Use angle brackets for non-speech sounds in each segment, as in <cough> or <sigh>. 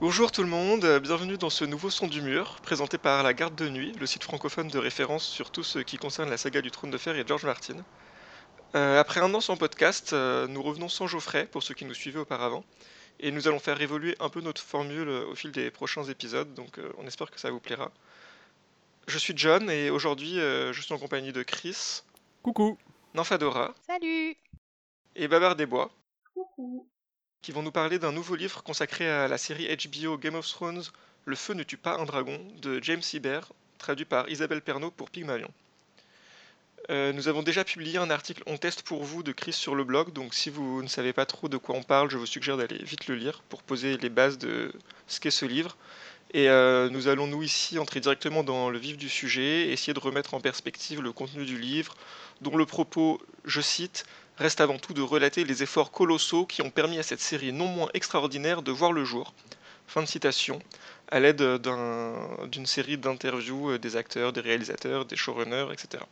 Bonjour tout le monde, euh, bienvenue dans ce nouveau son du mur, présenté par La Garde de Nuit, le site francophone de référence sur tout ce qui concerne la saga du Trône de Fer et George Martin. Euh, après un an sans podcast, euh, nous revenons sans Geoffrey, pour ceux qui nous suivaient auparavant, et nous allons faire évoluer un peu notre formule au fil des prochains épisodes, donc on espère que ça vous plaira. Je suis John, et aujourd'hui je suis en compagnie de Chris. Coucou Nanfadora. Salut Et Babar Desbois. Coucou qui vont nous parler d'un nouveau livre consacré à la série HBO Game of Thrones Le feu ne tue pas un dragon de James Hibert, traduit par Isabelle Pernaud pour Pygmalion. Euh, nous avons déjà publié un article On teste pour vous de Chris sur le blog, donc si vous ne savez pas trop de quoi on parle, je vous suggère d'aller vite le lire pour poser les bases de ce qu'est ce livre. Et euh, nous allons nous ici entrer directement dans le vif du sujet, essayer de remettre en perspective le contenu du livre, dont le propos, je cite, reste avant tout de relater les efforts colossaux qui ont permis à cette série non moins extraordinaire de voir le jour. Fin de citation, à l'aide d'une série d'interviews euh, des acteurs, des réalisateurs, des showrunners, etc.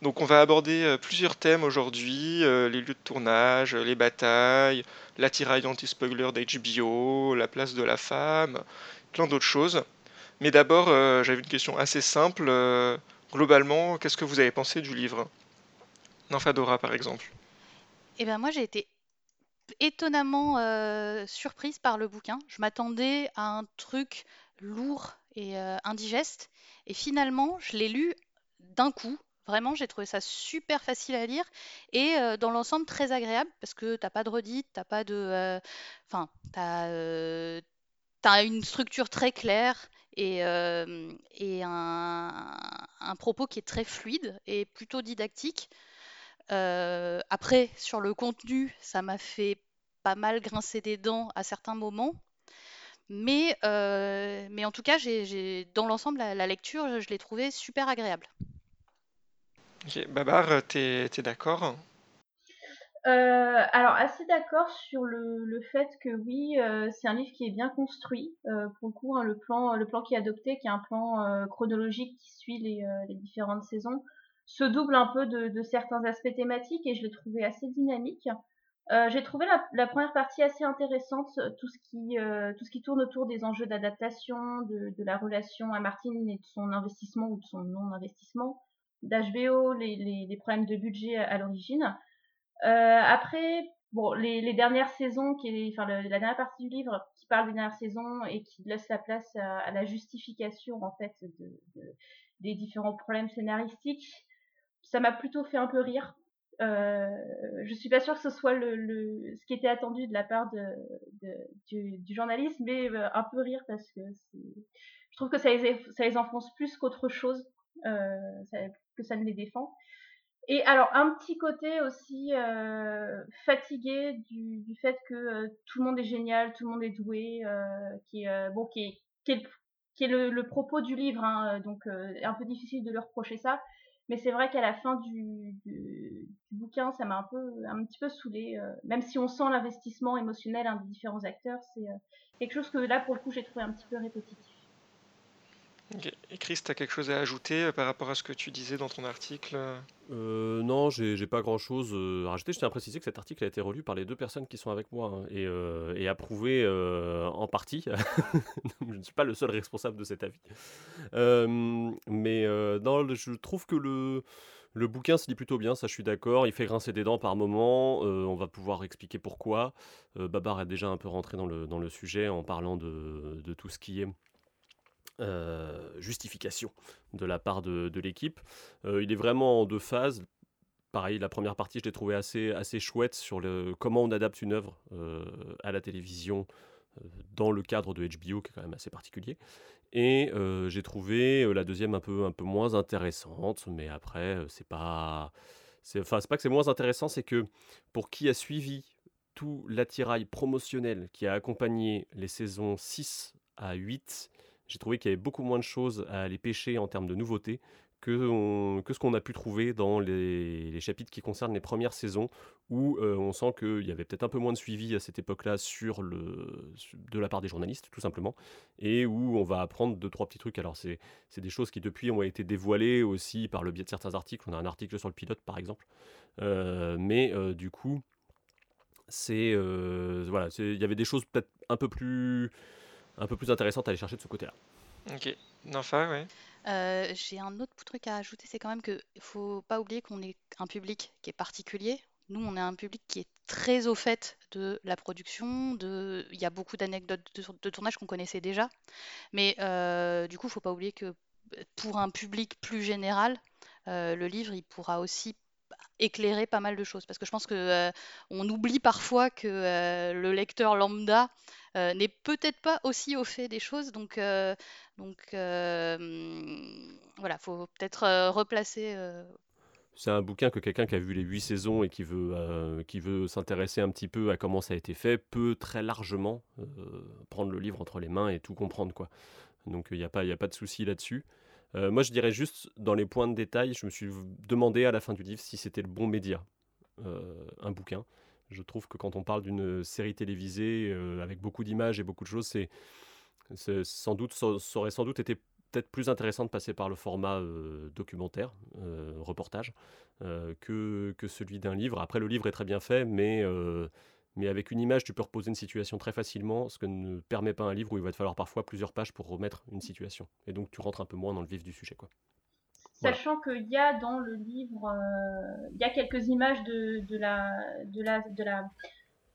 Donc on va aborder euh, plusieurs thèmes aujourd'hui, euh, les lieux de tournage, les batailles, l'attirail anti-spoiler d'HBO, la place de la femme, plein d'autres choses. Mais d'abord, j'avais une question assez simple. globalement, qu'est-ce que vous avez pensé du livre? Fadora, par exemple Eh ben moi j'ai été étonnamment euh, surprise par le bouquin. Je m'attendais à un truc lourd et euh, indigeste. Et finalement, je l'ai lu d'un coup. Vraiment, j'ai trouvé ça super facile à lire et euh, dans l'ensemble très agréable parce que t'as pas de redite, t'as pas de. Enfin, t'as, as une structure très claire et, un, propos qui est très fluide et plutôt didactique. Euh, après, sur le contenu, ça m'a fait pas mal grincer des dents à certains moments. Mais, euh, mais en tout cas, j'ai, dans l'ensemble, la, lecture, je l'ai trouvée super agréable. Ok, Babar, t'es, es d'accord? Euh, alors assez d'accord sur le, fait que oui, c'est un livre qui est bien construit. pour le coup, hein, le plan, le plan qui est adopté, qui est un plan chronologique qui suit les, les différentes saisons, se double un peu de, certains aspects thématiques et je l'ai trouvé assez dynamique. Euh, j'ai trouvé la, première partie assez intéressante, tout ce qui euh, tout ce qui tourne autour des enjeux d'adaptation, de, la relation à Martine et de son investissement ou de son non investissement, d'HBO, les, problèmes de budget à, l'origine. Euh, après, bon, les, dernières saisons, qui est, enfin la dernière partie du livre qui parle des dernières saisons et qui laisse la place à, la justification en fait des différents problèmes scénaristiques, ça m'a plutôt fait un peu rire. Euh, je suis pas sûre que ce soit le, ce qui était attendu de la part de, du, journaliste, mais euh, un peu rire parce que je trouve que ça les, ça les enfonce plus qu'autre chose, euh, que ça ne les défend. Et alors un petit côté aussi euh, fatigué du, du, fait que tout le monde est génial, tout le monde est doué, qui est bon, qui est, qui est, le, propos du livre, hein, donc un peu difficile de leur reprocher ça. Mais c'est vrai qu'à la fin du, du, bouquin, ça m'a un peu, un petit peu saoulé. Euh, même si on sent l'investissement émotionnel hein, des différents acteurs, c'est euh, quelque chose que là, pour le coup, j'ai trouvé un petit peu répétitif. Chris, tu as quelque chose à ajouter euh, par rapport à ce que tu disais dans ton article euh, Non, j'ai pas grand chose à rajouter. Je tiens à préciser que cet article a été relu par les deux personnes qui sont avec moi hein, et, approuvé en partie. <laughs> je ne suis pas le seul responsable de cet avis. mais je trouve que le. Bouquin se lit plutôt bien, ça je suis d'accord. Il fait grincer des dents par moment. on va pouvoir expliquer pourquoi. Babar est déjà un peu rentré dans le, sujet en parlant de tout ce qui est euh, justification de la part de, l'équipe. Euh, il est vraiment en deux phases. Pareil, la première partie, je l'ai trouvé assez, assez chouette sur le, comment on adapte une œuvre euh, à la télévision dans le cadre de HBO, qui est quand même assez particulier. Et j'ai trouvé la deuxième un peu, un peu moins intéressante, mais après, c'est pas. Enfin, c'est pas que c'est moins intéressant, c'est que pour qui a suivi tout l'attirail promotionnel qui a accompagné les saisons 6 à 8 j'ai trouvé qu'il y avait beaucoup moins de choses à aller pêcher en termes de nouveautés que, que ce qu'on a pu trouver dans les, chapitres qui concernent les premières saisons, où euh, on sent qu'il y avait peut-être un peu moins de suivi à cette époque-là sur le, de la part des journalistes, tout simplement, et où on va apprendre deux, trois petits trucs. Alors, c'est des choses qui, depuis, ont été dévoilées aussi par le biais de certains articles. On a un article sur le pilote, par exemple. Euh, mais euh, du coup, c'est voilà, il y avait des choses peut-être un peu plus un peu plus intéressantes à aller chercher de ce côté-là. Ok. Nympha, ouais. Euh, j'ai un autre truc à ajouter, c'est quand même qu'il faut pas oublier qu'on est un public qui est particulier. Nous, on est un public qui est très au fait de la production, de... il y a beaucoup d'anecdotes de, tournage qu'on connaissait déjà. Mais euh, du coup, il faut pas oublier que pour un public plus général, euh, le livre, il pourra aussi éclairer pas mal de choses. Parce que je pense que on oublie parfois que le lecteur lambda euh, n'est peut-être pas aussi au fait des choses. Donc, euh, donc euh, voilà, faut peut-être replacer. C'est un bouquin que quelqu'un qui a vu les huit saisons et qui veut, veut s'intéresser un petit peu à comment ça a été fait peut très largement prendre le livre entre les mains et tout comprendre. quoi. Donc il n'y a, pas, a pas de souci là-dessus. moi, je dirais juste, dans les points de détail, je me suis demandé à la fin du livre si c'était le bon média, un bouquin. Je trouve que quand on parle d'une série télévisée euh, avec beaucoup d'images et beaucoup de choses, c'est, sans doute, ça, aurait sans doute été peut-être plus intéressant de passer par le format euh, documentaire, euh, reportage, que, que celui d'un livre. Après, le livre est très bien fait, mais, mais avec une image, tu peux reposer une situation très facilement, ce que ne permet pas un livre où il va te falloir parfois plusieurs pages pour remettre une situation. Et donc, tu rentres un peu moins dans le vif du sujet. Quoi. Sachant qu'il y a dans le livre, euh, il y a quelques images de, de, la, de, la, de, la,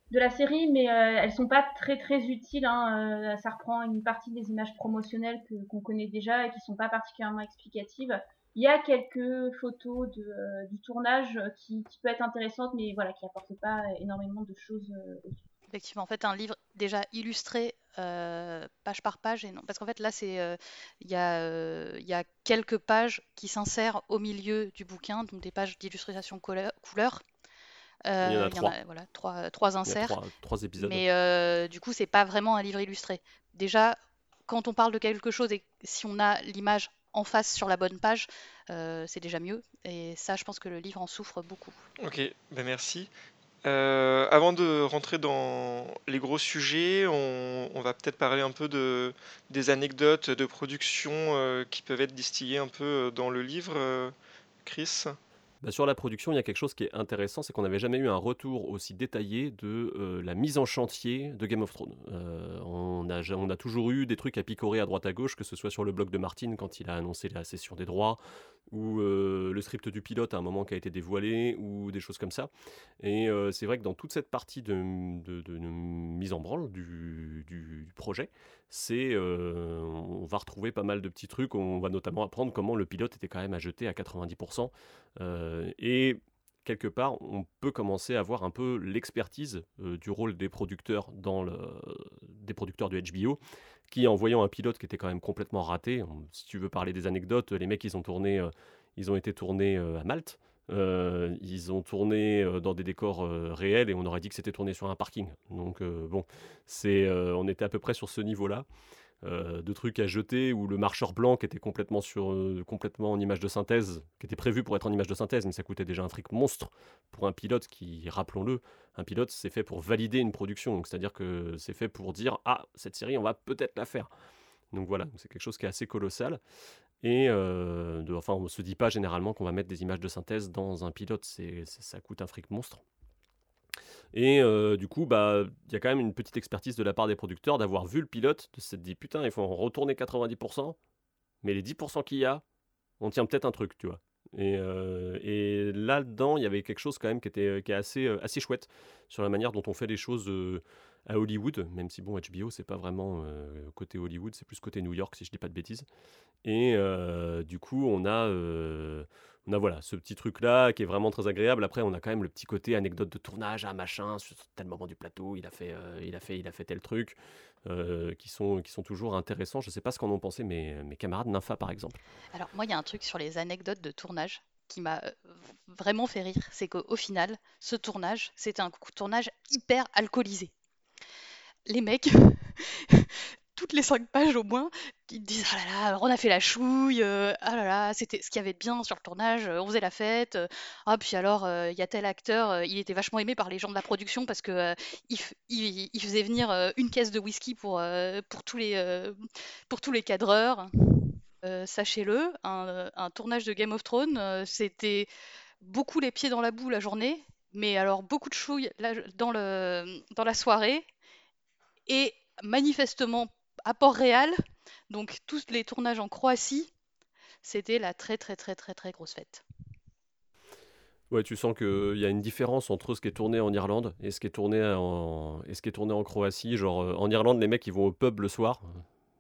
de la série, mais euh, elles sont pas très très utiles. Hein, euh, ça reprend une partie des images promotionnelles que, qu'on connaît déjà et qui sont pas particulièrement explicatives. Il y a quelques photos de, du tournage qui, qui peut être intéressantes, mais voilà, qui apportent pas énormément de choses Effectivement, en fait, un livre déjà illustré euh, page par page et non parce qu'en fait là c'est euh, il y, euh, y, a quelques pages qui s'insèrent au milieu du bouquin donc des pages d'illustration couleur, couleur. il y en a, trois. voilà, trois, trois inserts trois, épisodes mais du coup c'est pas vraiment un livre illustré déjà quand on parle de quelque chose et si on a l'image en face sur la bonne page, c'est déjà mieux. Et ça, je pense que le livre en souffre beaucoup. Ok, ben merci. Euh, avant de rentrer dans les gros sujets, on, va peut-être parler un peu de, des anecdotes de production euh, qui peuvent être distillées un peu euh, dans le livre. Chris bah, sur la production, il y a quelque chose qui est intéressant, c'est qu'on n'avait jamais eu un retour aussi détaillé de la mise en chantier de Game of Thrones. On, a, toujours eu des trucs à picorer à droite à gauche, que ce soit sur le blog de Martin quand il a annoncé la cession des droits, ou euh, le script du pilote à un moment qui a été dévoilé, ou des choses comme ça. Et c'est vrai que dans toute cette partie de, mise en branle du, projet, c'est on va retrouver pas mal de petits trucs. On va notamment apprendre comment le pilote était quand même à jeter à 90%. et quelque part, on peut commencer à voir un peu l'expertise du rôle des producteurs dans des producteurs de HBO, qui en voyant un pilote qui était quand même complètement raté, si tu veux parler des anecdotes, les mecs ils ont tourné, ils ont été tournés à Malte. Euh, ils ont tourné euh, dans des décors euh, réels et on aurait dit que c'était tourné sur un parking. Donc bon, c'est, on était à peu près sur ce niveau-là. De trucs à jeter où le marcheur blanc qui était complètement, sur, complètement en image de synthèse, qui était prévu pour être en image de synthèse, mais ça coûtait déjà un fric monstre pour un pilote qui, rappelons-le, un pilote c'est fait pour valider une production, c'est-à-dire que c'est fait pour dire ah cette série on va peut-être la faire. Donc voilà, c'est quelque chose qui est assez colossal. Et euh, enfin, on ne se dit pas généralement qu'on va mettre des images de synthèse dans un pilote, c'est, ça coûte un fric monstre. Et euh, du coup, bah, il y a quand même une petite expertise de la part des producteurs d'avoir vu le pilote, de se dire putain, il faut en retourner 90%, mais les 10% qu'il y a, on tient peut-être un truc, tu vois. Et, euh, et là-dedans, il y avait quelque chose quand même qui était qui est assez, assez chouette sur la manière dont on fait les choses à Hollywood, même si bon, HBO, c'est pas vraiment euh, côté Hollywood, c'est plus côté New York, si je dis pas de bêtises. Et euh, du coup, on a, euh, on voilà, ce petit truc-là qui est vraiment très agréable. Après, on a quand même le petit côté anecdote de tournage, un machin, sur tel moment du plateau, il a fait, il a fait, il a fait tel truc, qui, sont, qui sont toujours intéressants. Je sais pas ce qu'en ont pensé mes, mes camarades Nympha, par exemple. Alors, moi, il y a un truc sur les anecdotes de tournage qui m'a vraiment fait rire, c'est qu'au final, ce tournage, c'était un tournage hyper alcoolisé les mecs, <laughs> toutes les cinq pages au moins, ils disent Ah là là, on a fait la chouille, euh, ah là là, c'était ce qu'il y avait de bien sur le tournage, euh, on faisait la fête, euh, ah puis alors il y a tel acteur, il était vachement aimé par les gens de la production parce que il, faisait venir une caisse de whisky pour, pour, tous, les, pour tous les cadreurs. Sachez-le, un, tournage de Game of Thrones, c'était beaucoup les pieds dans la boue la journée, mais alors beaucoup de chouilles dans, dans la soirée et manifestement à Port-Réal, donc tous les tournages en Croatie, c'était la très très très très très grosse fête. Ouais, tu sens qu'il y a une différence entre ce qui est tourné en Irlande et ce qui est tourné en, et ce qui est tourné en Croatie. Genre, euh, en Irlande, les mecs, ils vont au pub le soir,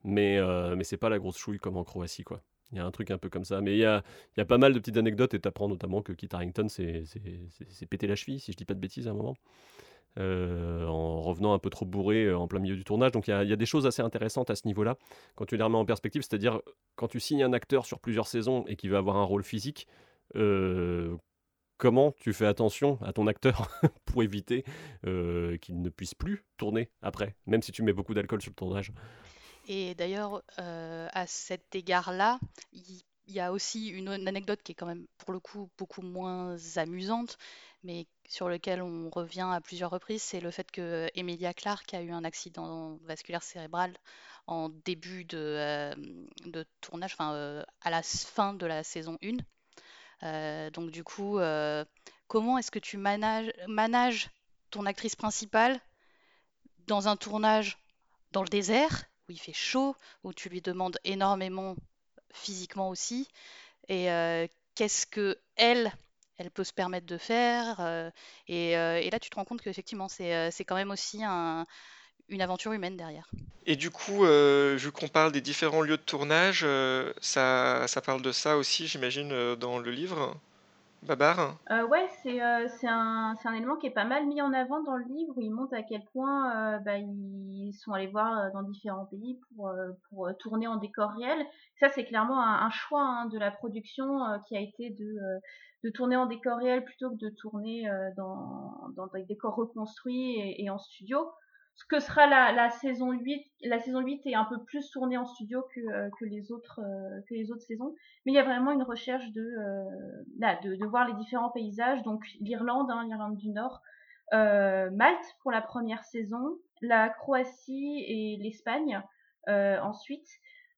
mais, euh, mais c'est pas la grosse chouille comme en Croatie, quoi. Il y a un truc un peu comme ça. Mais il y a, y a pas mal de petites anecdotes et t'apprends notamment que Kit Harington s'est pété la cheville, si je dis pas de bêtises à un moment. Euh, en revenant un peu trop bourré en plein milieu du tournage. Donc il y, a, des choses assez intéressantes à ce niveau-là, quand tu les remets en perspective, c'est-à-dire quand tu signes un acteur sur plusieurs saisons et qu'il va avoir un rôle physique, comment tu fais attention à ton acteur <laughs> pour éviter euh, qu'il ne puisse plus tourner après, même si tu mets beaucoup d'alcool sur le tournage? Et d'ailleurs, euh, à cet égard-là, il y, a aussi une, anecdote qui est quand même pour le coup beaucoup moins amusante, mais sur lequel on revient à plusieurs reprises, c'est le fait que Emilia Clarke a eu un accident vasculaire cérébral en début de, euh, tournage, enfin à la fin de la saison 1. Euh, donc du coup, euh, comment est-ce que tu manages, ton actrice principale dans un tournage dans le désert, où il fait chaud, où tu lui demandes énormément physiquement aussi, et euh, qu'est-ce que elle, elle peut se permettre de faire, et, là tu te rends compte qu'effectivement c'est quand même aussi une aventure humaine derrière. Et du coup, vu qu'on parle des différents lieux de tournage, ça, ça parle de ça aussi, j'imagine, dans le livre Babar? Euh, Ouais, c'est euh, un, un, élément qui est pas mal mis en avant dans le livre où ils montrent à quel point euh, bah, ils sont allés voir euh, dans différents pays pour, euh, pour tourner en décor réel. Ça, c'est clairement un, choix hein, de la production qui a été de, de tourner en décor réel plutôt que de tourner dans, dans des décors reconstruits et, en studio. Ce que sera la, saison 8 la saison 8 est un peu plus tournée en studio que, euh, les autres euh, que les autres saisons. Mais il y a vraiment une recherche de euh, de, de, voir les différents paysages. Donc l'Irlande hein, l'Irlande du Nord Malte pour la première saison la Croatie et l'Espagne ensuite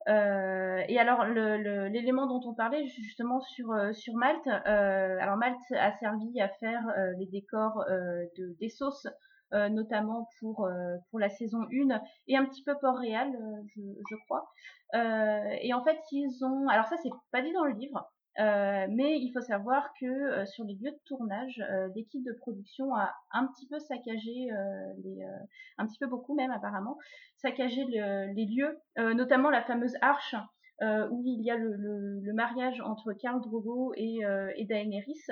et alors l'élément dont on parlait justement sur sur Malte alors Malte a servi à faire les décors de des sauces euh, notamment pour, euh, pour la saison 1 et un petit peu Port-Réal, euh, je, je, crois. et en fait, ils ont... Alors ça, c'est pas dit dans le livre, euh, mais il faut savoir que sur les lieux de tournage, l'équipe de production a un petit peu saccagé, les, un petit peu beaucoup même apparemment, saccagé les lieux, notamment la fameuse arche où il y a le, le, le mariage entre Karl Drogo et, et Daenerys,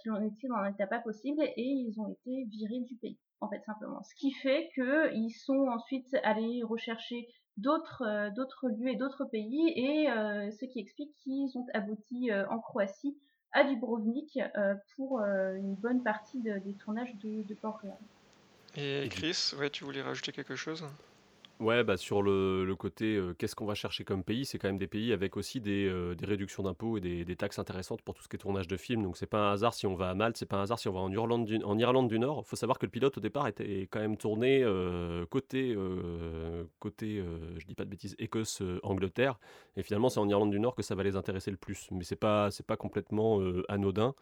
qui ont été dans un état pas possible et ils ont été virés du pays en fait simplement. Ce qui fait qu'ils sont ensuite allés rechercher d'autres euh, d'autres lieux et d'autres pays et euh, ce qui explique qu'ils ont abouti euh, en Croatie à Dubrovnik pour une bonne partie des tournages de, de Port-Réal. Et Chris, ouais, tu voulais rajouter quelque chose? Ouais, bah sur le, côté qu'est-ce qu'on va chercher comme pays, c'est quand même des pays avec aussi des, des réductions d'impôts et des, taxes intéressantes pour tout ce qui est tournage de films. Donc c'est pas un hasard si on va à Malte, c'est pas un hasard si on va en Irlande du, en Irlande du Nord. Il faut savoir que le pilote au départ était quand même tourné côté, côté je dis pas de bêtises, Écosse-Angleterre. et finalement c'est en Irlande du Nord que ça va les intéresser le plus. Mais c'est pas, pas complètement anodin.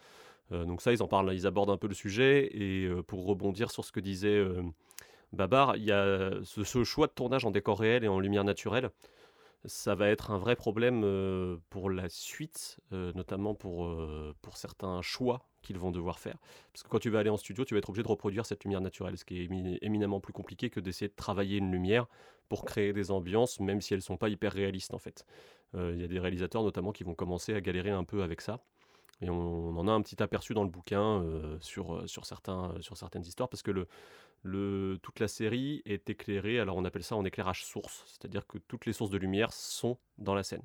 donc ça, ils en parlent, ils abordent un peu le sujet. Et pour rebondir sur ce que disait Babar, il y a ce, choix de tournage en décor réel et en lumière naturelle. Ça va être un vrai problème euh, pour la suite, euh, notamment pour, euh, pour certains choix qu'ils vont devoir faire. Parce que quand tu vas aller en studio, tu vas être obligé de reproduire cette lumière naturelle, ce qui est éminemment plus compliqué que d'essayer de travailler une lumière pour créer des ambiances, même si elles ne sont pas hyper réalistes en fait. Il y a des réalisateurs notamment qui vont commencer à galérer un peu avec ça. Et on, en a un petit aperçu dans le bouquin sur, sur, certains, sur certaines histoires, parce que le, le, toute la série est éclairée, alors on appelle ça en éclairage source, c'est-à-dire que toutes les sources de lumière sont dans la scène.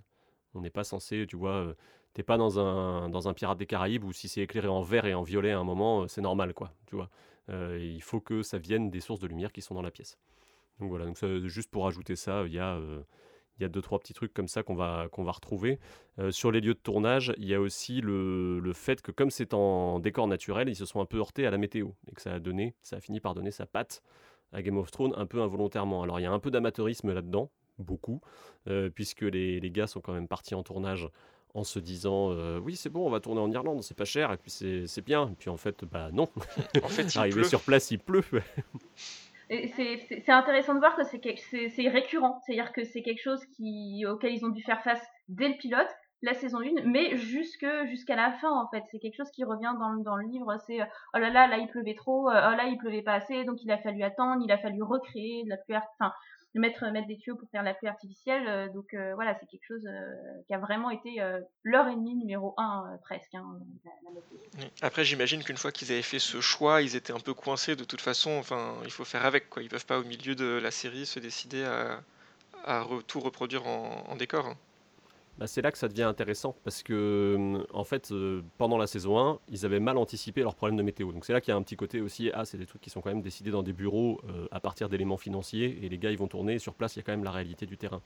On n'est pas censé, tu vois, euh, t'es pas dans un, dans un Pirate des Caraïbes où si c'est éclairé en vert et en violet à un moment, euh, c'est normal, quoi, tu vois. Euh, il faut que ça vienne des sources de lumière qui sont dans la pièce. Donc voilà, donc juste pour ajouter ça, il y a il y a deux, trois petits trucs comme ça qu'on va, qu'on va retrouver. Euh, sur les lieux de tournage, il y a aussi le, le fait que comme c'est en décor naturel, ils se sont un peu heurtés à la météo et que ça a donné, ça a fini par donner sa patte à Game of Thrones un peu involontairement. Alors il y a un peu d'amateurisme là-dedans, beaucoup, euh, puisque les, les, gars sont quand même partis en tournage en se disant euh, oui c'est bon on va tourner en Irlande c'est pas cher et puis c'est bien et puis en fait bah non en fait <laughs> arrivé sur place il pleut <laughs> c'est intéressant de voir que c'est récurrent, c'est-à-dire que c'est quelque chose qui, auquel ils ont dû faire face dès le pilote, la saison 1, mais jusque jusqu'à la fin en fait. C'est quelque chose qui revient dans, dans le livre. C'est oh là là, là il pleuvait trop, oh là il pleuvait pas assez, donc il a fallu attendre, il a fallu recréer de la pluie, enfin mettre mettre des tuyaux pour faire la pluie artificielle. Euh, donc euh, voilà, c'est quelque chose euh, qui a vraiment été leur ennemi numéro un presque. Hein, Après, j'imagine qu'une fois qu'ils avaient fait ce choix, ils étaient un peu coincés de toute façon. Enfin, il faut faire avec quoi. Ils peuvent pas au milieu de la série se décider à, à tout reproduire en, en décor. Hein. Bah, c'est là que ça devient intéressant parce que euh, en fait euh, pendant la saison 1 ils avaient mal anticipé leurs problèmes de météo. Donc c'est là qu'il y a un petit côté aussi ah c'est des trucs qui sont quand même décidés dans des bureaux euh, à partir d'éléments financiers et les gars ils vont tourner sur place il y a quand même la réalité du terrain.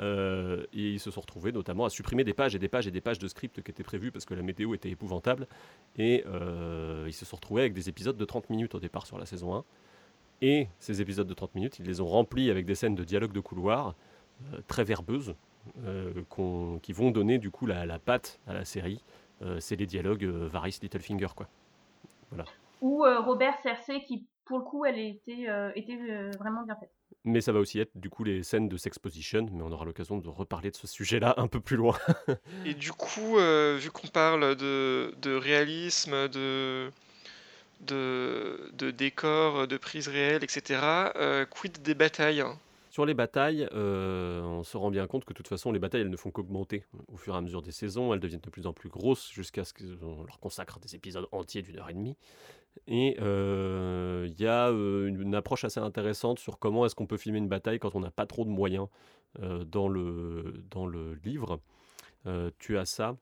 Et ils se sont retrouvés notamment à supprimer des pages et des pages et des pages de script qui étaient prévues parce que la météo était épouvantable. Et ils se sont retrouvés avec des épisodes de 30 minutes au départ sur la saison 1 et ces épisodes de 30 minutes ils les ont remplis avec des scènes de dialogue de couloir très verbeuses euh, qui vont donner du coup la, la patte à la série. Euh, c'est les dialogues euh, Varys Littlefinger, quoi. Voilà. Ou Robert Cersei, qui pour le coup, elle était, était vraiment bien faite. Mais ça va aussi être du coup les scènes de sexposition, mais on aura l'occasion de reparler de ce sujet-là un peu plus loin. <laughs> Et du coup, vu qu'on parle de, de réalisme, de, de, de décor, de prise réelle, etc., quid des batailles sur les batailles, euh, on se rend bien compte que de toute façon, les batailles, ne font qu'augmenter au fur et à mesure des saisons. Elles deviennent de plus en plus grosses jusqu'à ce qu'on leur consacre des épisodes entiers d'une heure et demie. Et euh, il y a euh, une, approche assez intéressante sur comment est-ce qu'on peut filmer une bataille quand on n'a pas trop de moyens dans, le, dans le livre. tu as ça,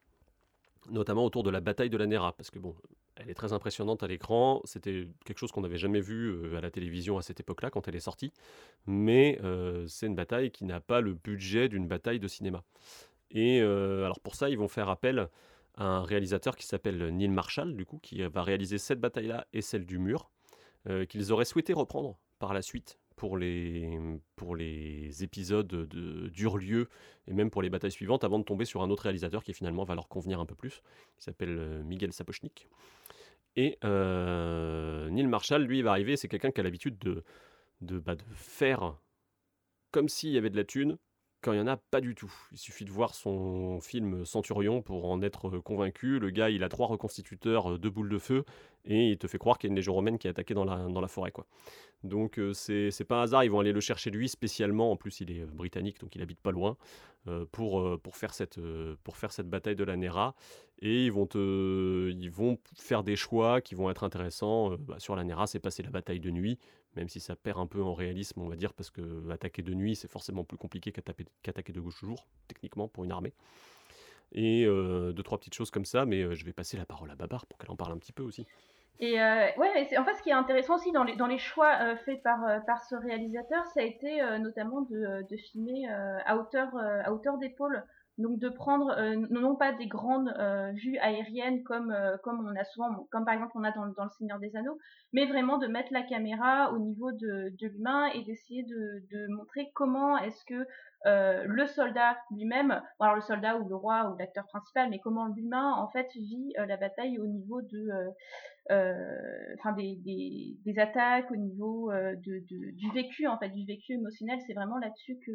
notamment autour de la bataille de la Nera. Parce que bon, elle est très impressionnante à l'écran. C'était quelque chose qu'on n'avait jamais vu euh, à la télévision à cette époque-là quand elle est sortie. Mais euh, c'est une bataille qui n'a pas le budget d'une bataille de cinéma. Et euh, alors pour ça, ils vont faire appel à un réalisateur qui s'appelle Neil Marshall, du coup, qui va réaliser cette bataille-là et celle du mur, qu'ils auraient souhaité reprendre par la suite pour les, pour les épisodes de d'Urlieu et même pour les batailles suivantes avant de tomber sur un autre réalisateur qui finalement va leur convenir un peu plus, qui s'appelle Miguel Sapochnik. Et euh, Neil Marshall, lui, va arriver, c'est quelqu'un qui a l'habitude de, de, bah, de faire comme s'il y avait de la thune, quand il n'y en a pas du tout. Il suffit de voir son film Centurion pour en être convaincu. Le gars, il a trois reconstituteurs, deux boules de feu, et il te fait croire qu'il y a une légion romaine qui est attaquée dans la, forêt. Donc euh, c'est pas un hasard, ils vont aller le chercher lui spécialement, en plus il est euh, britannique, donc il habite pas loin, euh, pour, pour, faire cette, bataille de la Nera. Et ils vont, te, ils vont faire des choix qui vont être intéressants. Bah, sur la Nera, c'est passer la bataille de nuit, même si ça perd un peu en réalisme, on va dire, parce que attaquer de nuit, c'est forcément plus compliqué qu'attaquer de jour, techniquement, pour une armée. Et deux, trois petites choses comme ça, mais je vais passer la parole à Babar pour qu'elle en parle un petit peu aussi. Et euh, ouais, en fait, ce qui est intéressant aussi dans les, dans les choix euh, faits par, euh, par ce réalisateur, ça a été euh, notamment de, de filmer à hauteur, à hauteur d'épaule. Donc de prendre non pas des grandes vues aériennes comme, comme on a souvent, comme par exemple on a dans, dans, Le Seigneur des Anneaux, mais vraiment de mettre la caméra au niveau de, l'humain et d'essayer de, montrer comment est-ce que le soldat lui-même, alors le soldat ou le roi ou l'acteur principal, mais comment l'humain en fait vit la bataille au niveau de euh, enfin des, des, attaques au niveau euh, de, du vécu en fait du vécu émotionnel. C'est vraiment là-dessus que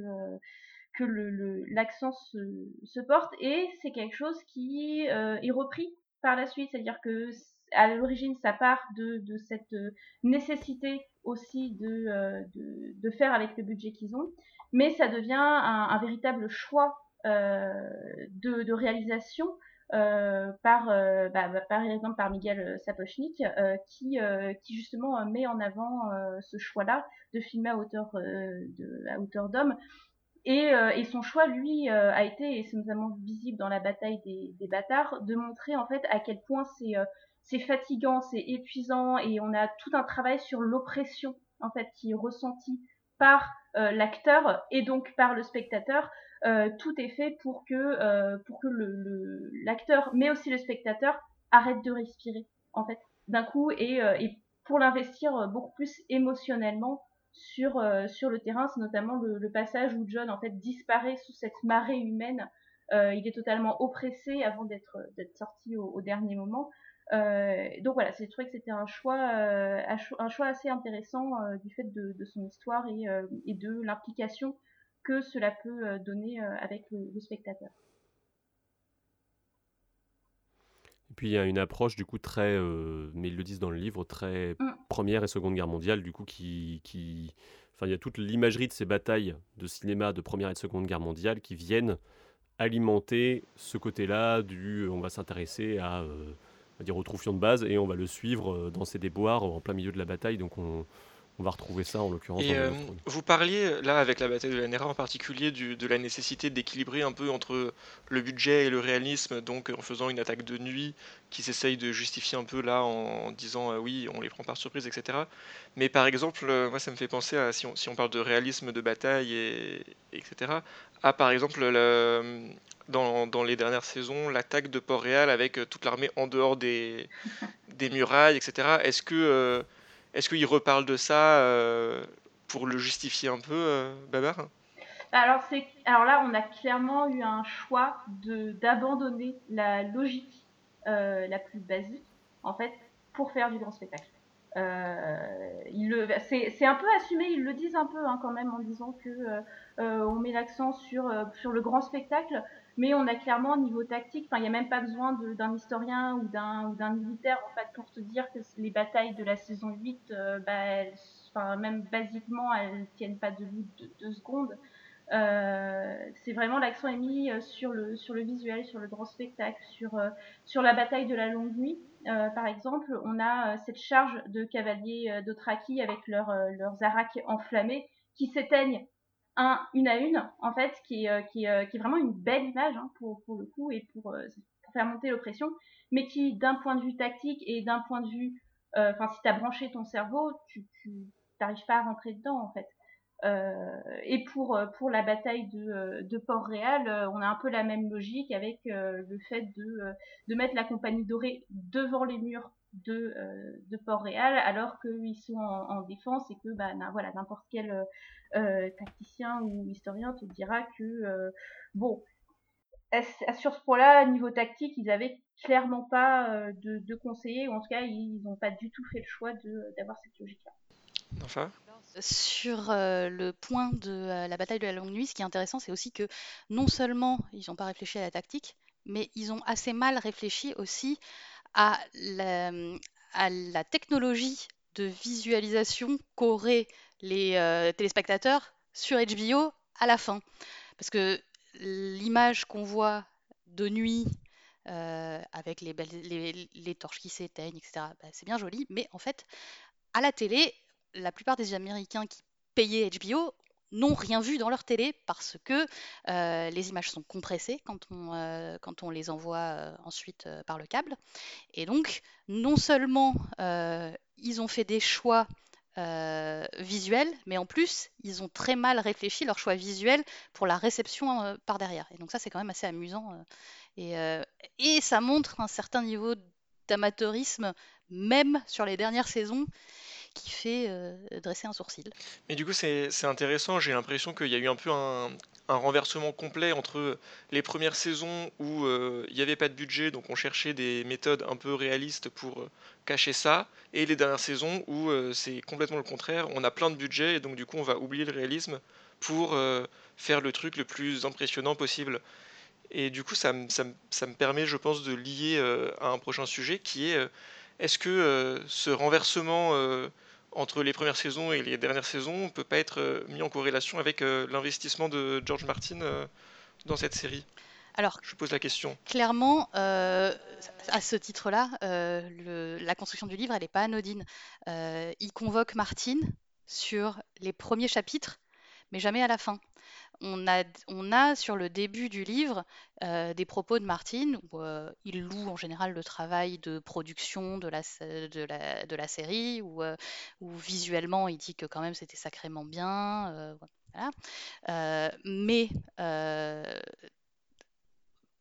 que l'accent se, porte et c'est quelque chose qui euh, est repris par la suite c'est-à-dire que à l'origine ça part de, cette nécessité aussi de, de, faire avec le budget qu'ils ont mais ça devient un, véritable choix de, réalisation euh, par, euh, bah, bah, par exemple par Miguel euh, Sapochnik, qui, qui justement met en avant ce choix-là de filmer à hauteur à hauteur d'homme. Et, et, son choix, lui, a été, et c'est notamment visible dans la bataille des, des, bâtards, de montrer en fait à quel point c'est c'est fatigant, c'est épuisant, et on a tout un travail sur l'oppression en fait qui est ressentie par l'acteur et donc par le spectateur. Euh, tout est fait pour que, euh, pour que le, l'acteur, mais aussi le spectateur, arrête de respirer, en fait, d'un coup, et, euh, et pour l'investir beaucoup plus émotionnellement sur, sur le terrain. C'est notamment le, passage où John, en fait, disparaît sous cette marée humaine. il est totalement oppressé avant d'être, d'être sorti au, dernier moment. donc voilà, c'est trouvé que c'était un choix, un choix assez intéressant du fait de, son histoire et, de l'implication que cela peut donner avec le spectateur. Puis il y a une approche du coup très, euh, mais ils le disent dans le livre, très mm. Première et Seconde Guerre mondiale, du coup qui, qui... Enfin, il y a toute l'imagerie de ces batailles de cinéma de Première et de Seconde Guerre mondiale qui viennent alimenter ce côté-là du on va s'intéresser à, euh, dire au troufion de base et on va le suivre euh, dans ses déboires en plein milieu de la bataille donc on, on va retrouver ça en l'occurrence. Euh, vous parliez là avec la bataille de la Nera en particulier de la nécessité d'équilibrer un peu entre le budget et le réalisme, donc en faisant une attaque de nuit qui s'essaye de justifier un peu là en, disant euh, oui on les prend par surprise etc. Mais par exemple euh, moi ça me fait penser à si on, si on parle de réalisme de bataille et etc. à par exemple le, dans, dans, les dernières saisons l'attaque de Port-Réal avec toute l'armée en dehors des, des murailles etc. Est-ce que est-ce qu'il reparle de ça euh, pour le justifier un peu, euh, Babar? Alors, alors là, on a clairement eu un choix d'abandonner la logique euh, la plus basique, en fait, pour faire du grand spectacle. c'est un peu assumé, ils le disent un peu hein, quand même en disant que on met l'accent sur, sur le grand spectacle, mais on a clairement au niveau tactique, il n'y a même pas besoin d'un historien ou d'un militaire en fait pour te dire que les batailles de la saison 8, euh, bah, même basiquement, elles tiennent pas debout de deux secondes. Euh, c'est vraiment l'accent est mis euh, sur le sur le visuel, sur le grand spectacle, sur sur la bataille de la longue nuit. par exemple, on a cette charge de cavaliers d'Othraki avec leurs leurs araques enflammées qui s'éteignent une à une, en fait, qui est, euh, euh, qui, vraiment une belle image hein, pour, pour, le coup et pour, euh, pour faire monter l'oppression, mais qui, d'un point de vue tactique et d'un point de vue, enfin, si tu as branché ton cerveau, tu n'arrives pas à rentrer dedans, en fait. et pour, pour la bataille de, de Port-Réal, on a un peu la même logique avec le fait de, de mettre la compagnie dorée devant les murs de, de Port-Réal alors qu'ils sont en, défense et que bah, voilà n'importe quel euh, tacticien ou historien te dira que, euh, bon, sur ce point-là, niveau tactique, ils avaient clairement pas euh, de, de conseillers, ou en tout cas, ils n'ont pas du tout fait le choix d'avoir cette logique-là. Enfin? Sur le point de la bataille de la longue nuit, ce qui est intéressant, c'est aussi que non seulement ils n'ont pas réfléchi à la tactique, mais ils ont assez mal réfléchi aussi à la, technologie de visualisation qu'auraient les euh, téléspectateurs sur HBO à la fin. Parce que l'image qu'on voit de nuit euh, avec les, les, torches qui s'éteignent, etc., bah, c'est bien joli, mais en fait, à la télé, la plupart des Américains qui payaient HBO n'ont rien vu dans leur télé parce que euh, les images sont compressées quand on, quand on les envoie ensuite par le câble. Et donc, non seulement ils ont fait des choix euh, visuel, mais en plus, ils ont très mal réfléchi leur choix visuel pour la réception euh, par derrière. Et donc ça, c'est quand même assez amusant. Euh, et, et, ça montre un certain niveau d'amateurisme, même sur les dernières saisons, qui fait dresser un sourcil. Mais du coup, c'est intéressant. J'ai l'impression qu'il y a eu un peu un, renversement complet entre les premières saisons où euh, il n'y avait pas de budget, donc on cherchait des méthodes un peu réalistes pour euh, cacher ça, et les dernières saisons où euh, c'est complètement le contraire, on a plein de budget, et donc du coup on va oublier le réalisme pour faire le truc le plus impressionnant possible. Et du coup ça, ça, ça me permet, je pense, de lier à un prochain sujet qui est est-ce que ce renversement entre les premières saisons et les dernières saisons ne peut pas être euh, mis en corrélation avec euh, l'investissement de George Martin euh, dans cette série? Alors, je pose la question. Clairement, à ce titre-là, la construction du livre, elle n'est pas anodine. il convoque Martin sur les premiers chapitres, mais jamais à la fin on a, on a sur le début du livre euh, des propos de Martine où euh, il loue en général le travail de production de la, de la, de la série, où, euh, visuellement il dit que quand même c'était sacrément bien. mais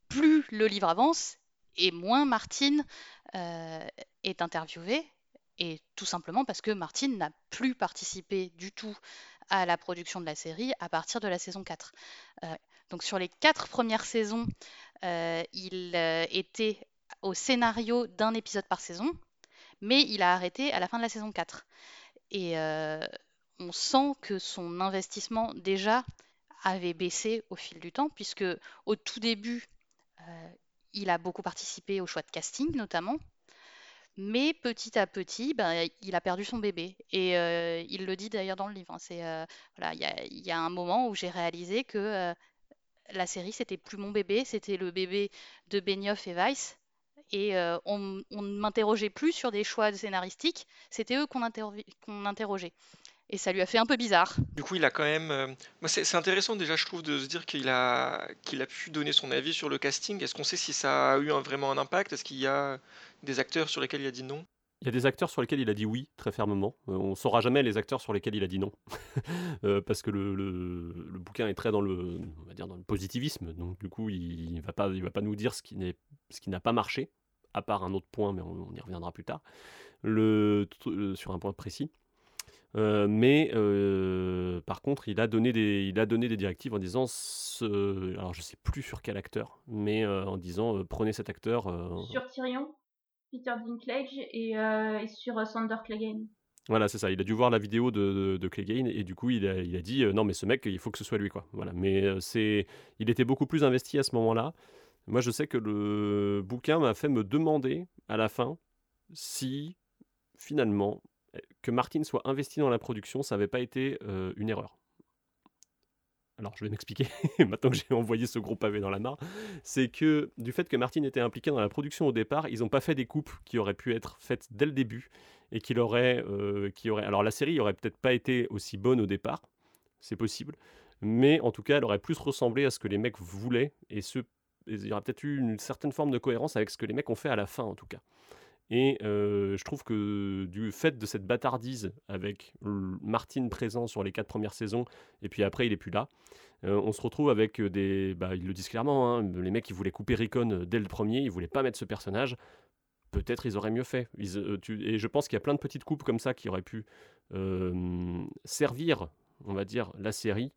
plus le livre avance et moins Martine est interviewée, et tout simplement parce que Martine n'a plus participé du tout à la production de la série à partir de la saison 4. Euh, donc sur les quatre premières saisons, euh, il euh, était au scénario d'un épisode par saison, mais il a arrêté à la fin de la saison 4. Et on sent que son investissement déjà avait baissé au fil du temps, puisque au tout début, il a beaucoup participé au choix de casting notamment, mais petit à petit, ben, il a perdu son bébé. Et euh, il le dit d'ailleurs dans le livre. Hein. c'est voilà, il y a, un moment où j'ai réalisé que la série c'était plus mon bébé, c'était le bébé de Benioff et Weiss et euh, on, ne m'interrogeait plus sur des choix scénaristiques, c'était eux qu'on interrogeait. Et ça lui a fait un peu bizarre. Du coup, il a quand même. Euh, c'est intéressant déjà, je trouve, de se dire qu'il a, qu'il a pu donner son avis sur le casting. Est-ce qu'on sait si ça a eu vraiment un impact? Est-ce qu'il y a des acteurs sur lesquels il a dit non? Il y a des acteurs sur lesquels il a dit oui, très fermement. Euh, on ne saura jamais les acteurs sur lesquels il a dit non. <laughs> parce que le, le, bouquin est très dans le, on va dire dans le positivisme. Donc, du coup, il ne va, pas, il va pas nous dire ce qui n'a pas marché à part un autre point, mais on, y reviendra plus tard, le, euh, sur un point précis. Euh, mais euh, par contre, il a, donné des, il a donné des directives en disant, ce, alors je sais plus sur quel acteur, mais en disant prenez cet acteur. Sur Tyrion, Peter Dinklage et, sur Sander Clegane. Voilà, c'est ça. Il a dû voir la vidéo de, de, Clegane et du coup, il a, dit non, mais ce mec, il faut que ce soit lui, quoi. Voilà. Mais c'est, il était beaucoup plus investi à ce moment-là. Moi, je sais que le bouquin m'a fait me demander à la fin si finalement eh, que Martin soit investi dans la production, ça n'avait pas été euh, une erreur. Alors, je vais m'expliquer, <laughs> maintenant que j'ai envoyé ce gros pavé dans la mare, c'est que du fait que Martin était impliqué dans la production au départ, ils n'ont pas fait des coupes qui auraient pu être faites dès le début et aurait, euh, qui aurait... Alors, la série aurait peut-être pas été aussi bonne au départ, c'est possible, mais en tout cas, elle aurait plus ressemblé à ce que les mecs voulaient et ce il y aura peut-être eu une certaine forme de cohérence avec ce que les mecs ont fait à la fin en tout cas. Et je trouve que du fait de cette bâtardise avec Martin présent sur les quatre premières saisons, et puis après il est plus là, on se retrouve avec des... Bah, ils le disent clairement, hein, les mecs ils voulaient couper Ricon dès le premier, ils voulaient pas mettre ce personnage. Peut-être ils auraient mieux fait. Et je pense qu'il y a plein de petites coupes comme ça qui auraient pu servir, on va dire, la série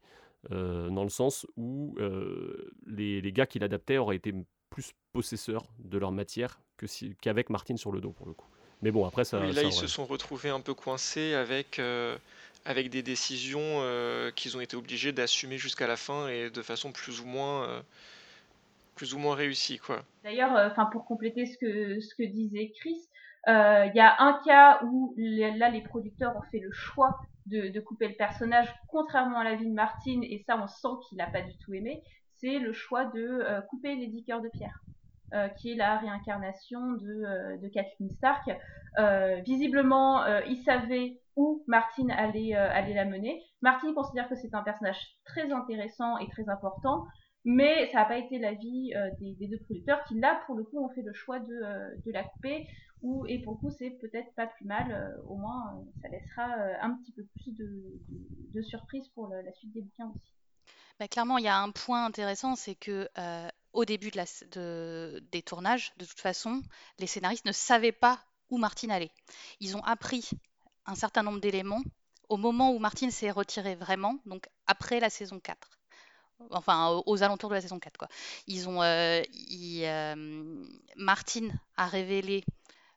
dans le sens où les, les, gars qui l'adaptaient auraient été plus possesseurs de leur matière que si, qu'avec Martin sur le dos pour le coup. Mais bon, après ça. Oui, là, ils se sont retrouvés un peu coincés avec, euh, avec des décisions qu'ils ont été obligés d'assumer jusqu'à la fin et de façon plus ou moins, plus ou moins réussie, quoi. D'ailleurs, enfin pour compléter ce que, ce que disait Chris, il y a un cas où là les producteurs ont fait le choix de, couper le personnage, contrairement à la vie de Martine, et ça on sent qu'il n'a pas du tout aimé, c'est le choix de euh, couper Lady Cœur de Pierre. Euh, qui est la réincarnation de, euh, Kathleen Stark. visiblement, il savait où Martine allait, la mener. Martine considère que c'est un personnage très intéressant et très important, mais ça n'a pas été l'avis des, deux producteurs qui, là, pour le coup, ont fait le choix de, de la couper et pour le coup c'est peut-être pas plus mal, au moins ça laissera un petit peu plus de, de, surprise pour la suite des bouquins aussi. Bah, clairement, il y a un point intéressant, c'est que au début des tournages, de toute façon, les scénaristes ne savaient pas où Martine allait. Ils ont appris un certain nombre d'éléments au moment où Martine s'est retirée vraiment, donc après la saison 4 enfin aux alentours de la saison 4 quoi. Ils ont Martine a révélé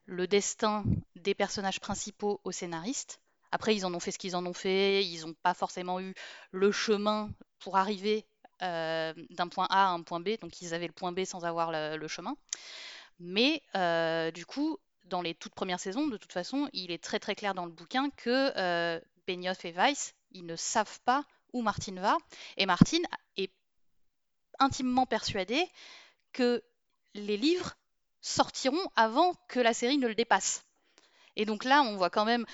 le destin des personnages principaux aux scénaristes. Après, ils en ont fait ce qu'ils en ont fait, ils n'ont pas forcément eu le chemin pour arriver euh, d'un point A à un point B, donc ils avaient le point B sans avoir le, chemin. Mais euh, du coup, dans les toutes premières saisons, de toute façon, il est très très clair dans le bouquin que euh, Benioff et Weiss, ils ne savent pas où Martine va, et Martine est intimement persuadée que les livres sortiront avant que la série ne le dépasse. Et donc là, on voit quand même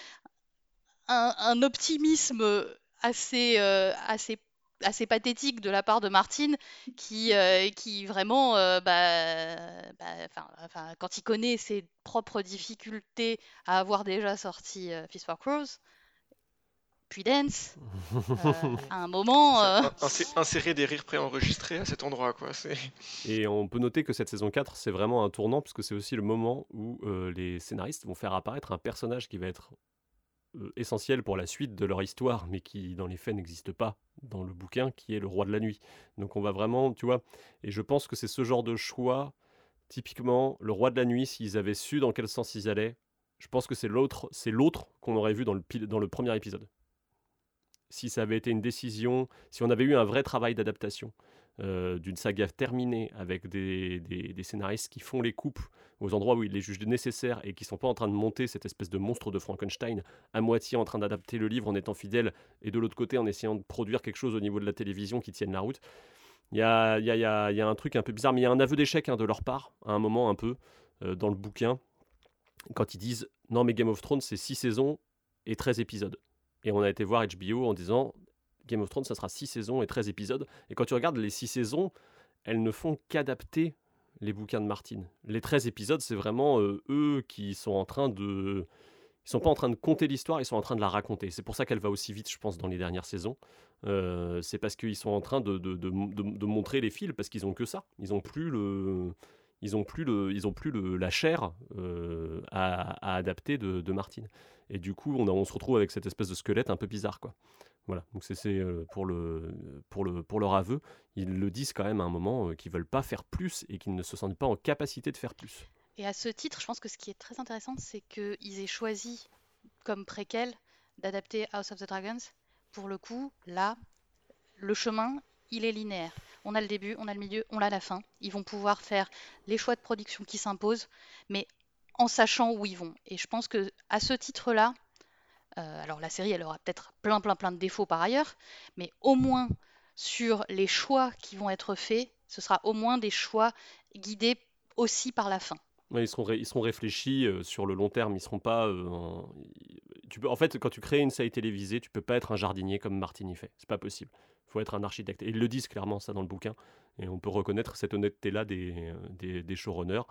un, optimisme assez, euh, assez, assez pathétique de la part de Martine, qui, euh, qui vraiment, euh, bah, bah quand il connaît ses propres difficultés à avoir déjà sorti Fist for Crows, puis Dance, euh, à un moment. Euh, insérer des rires préenregistrés à cet endroit, quoi. <laughs> Et on peut noter que cette saison 4, c'est vraiment un tournant, puisque c'est aussi le moment où euh, les scénaristes vont faire apparaître un personnage qui va être essentiel pour la suite de leur histoire, mais qui dans les faits n'existe pas dans le bouquin, qui est le roi de la nuit. Donc on va vraiment, tu vois, et je pense que c'est ce genre de choix typiquement, le roi de la nuit, s'ils avaient su dans quel sens ils allaient, je pense que c'est l'autre, c'est l'autre qu'on aurait vu dans le, dans le premier épisode. Si ça avait été une décision, si on avait eu un vrai travail d'adaptation euh, d'une saga terminée avec des, scénaristes qui font les coupes aux endroits où ils les jugent nécessaires et qui sont pas en train de monter cette espèce de monstre de Frankenstein à moitié en train d'adapter le livre en étant fidèle et de l'autre côté en essayant de produire quelque chose au niveau de la télévision qui tienne la route. Il y a, y, a, y, a, y a, un truc un peu bizarre, mais il y a un aveu d'échec hein, de leur part, à un moment un peu, euh, dans le bouquin, quand ils disent non mais Game of Thrones c'est 6 saisons et 13 épisodes. Et on a été voir HBO en disant Game of Thrones ça sera 6 saisons et 13 épisodes. Et quand tu regardes les 6 saisons, elles ne font qu'adapter les bouquins de Martin. Les 13 épisodes c'est vraiment euh, eux qui sont en train de... Ils sont pas en train de compter l'histoire, ils sont en train de la raconter. C'est pour ça qu'elle va aussi vite, je pense, dans les dernières saisons. Euh, c'est parce qu'ils sont en train de, de, de, de, montrer les fils, parce qu'ils ont que ça. Ils ont plus le, ils ont plus, le, ils plus le, la chair euh, à, adapter de, de Martine. Et du coup, on, on, se retrouve avec cette espèce de squelette un peu bizarre, quoi. Voilà, donc c'est euh, pour, le, pour, le, pour leur aveu, ils le disent quand même à un moment euh, qu'ils veulent pas faire plus et qu'ils ne se sentent pas en capacité de faire plus. Et à ce titre, je pense que ce qui est très intéressant, c'est qu'ils aient choisi comme préquel d'adapter House of the Dragons. Pour le coup, là, le chemin, il est linéaire. On a le début, on a le milieu, on a la fin. Ils vont pouvoir faire les choix de production qui s'imposent, mais en sachant où ils vont. Et je pense que à ce titre-là, euh, alors la série, elle aura peut-être plein, plein, plein de défauts par ailleurs, mais au moins sur les choix qui vont être faits, ce sera au moins des choix guidés aussi par la fin. ils, seront réfléchis euh, sur le long terme. Ils seront pas. Euh, en... Tu peux, en fait, quand tu crées une série télévisée, tu peux pas être un jardinier comme Martini fait. C'est pas possible faut être un architecte. Et ils le disent clairement, ça, dans le bouquin. Et on peut reconnaître cette honnêteté-là des, des, showrunners.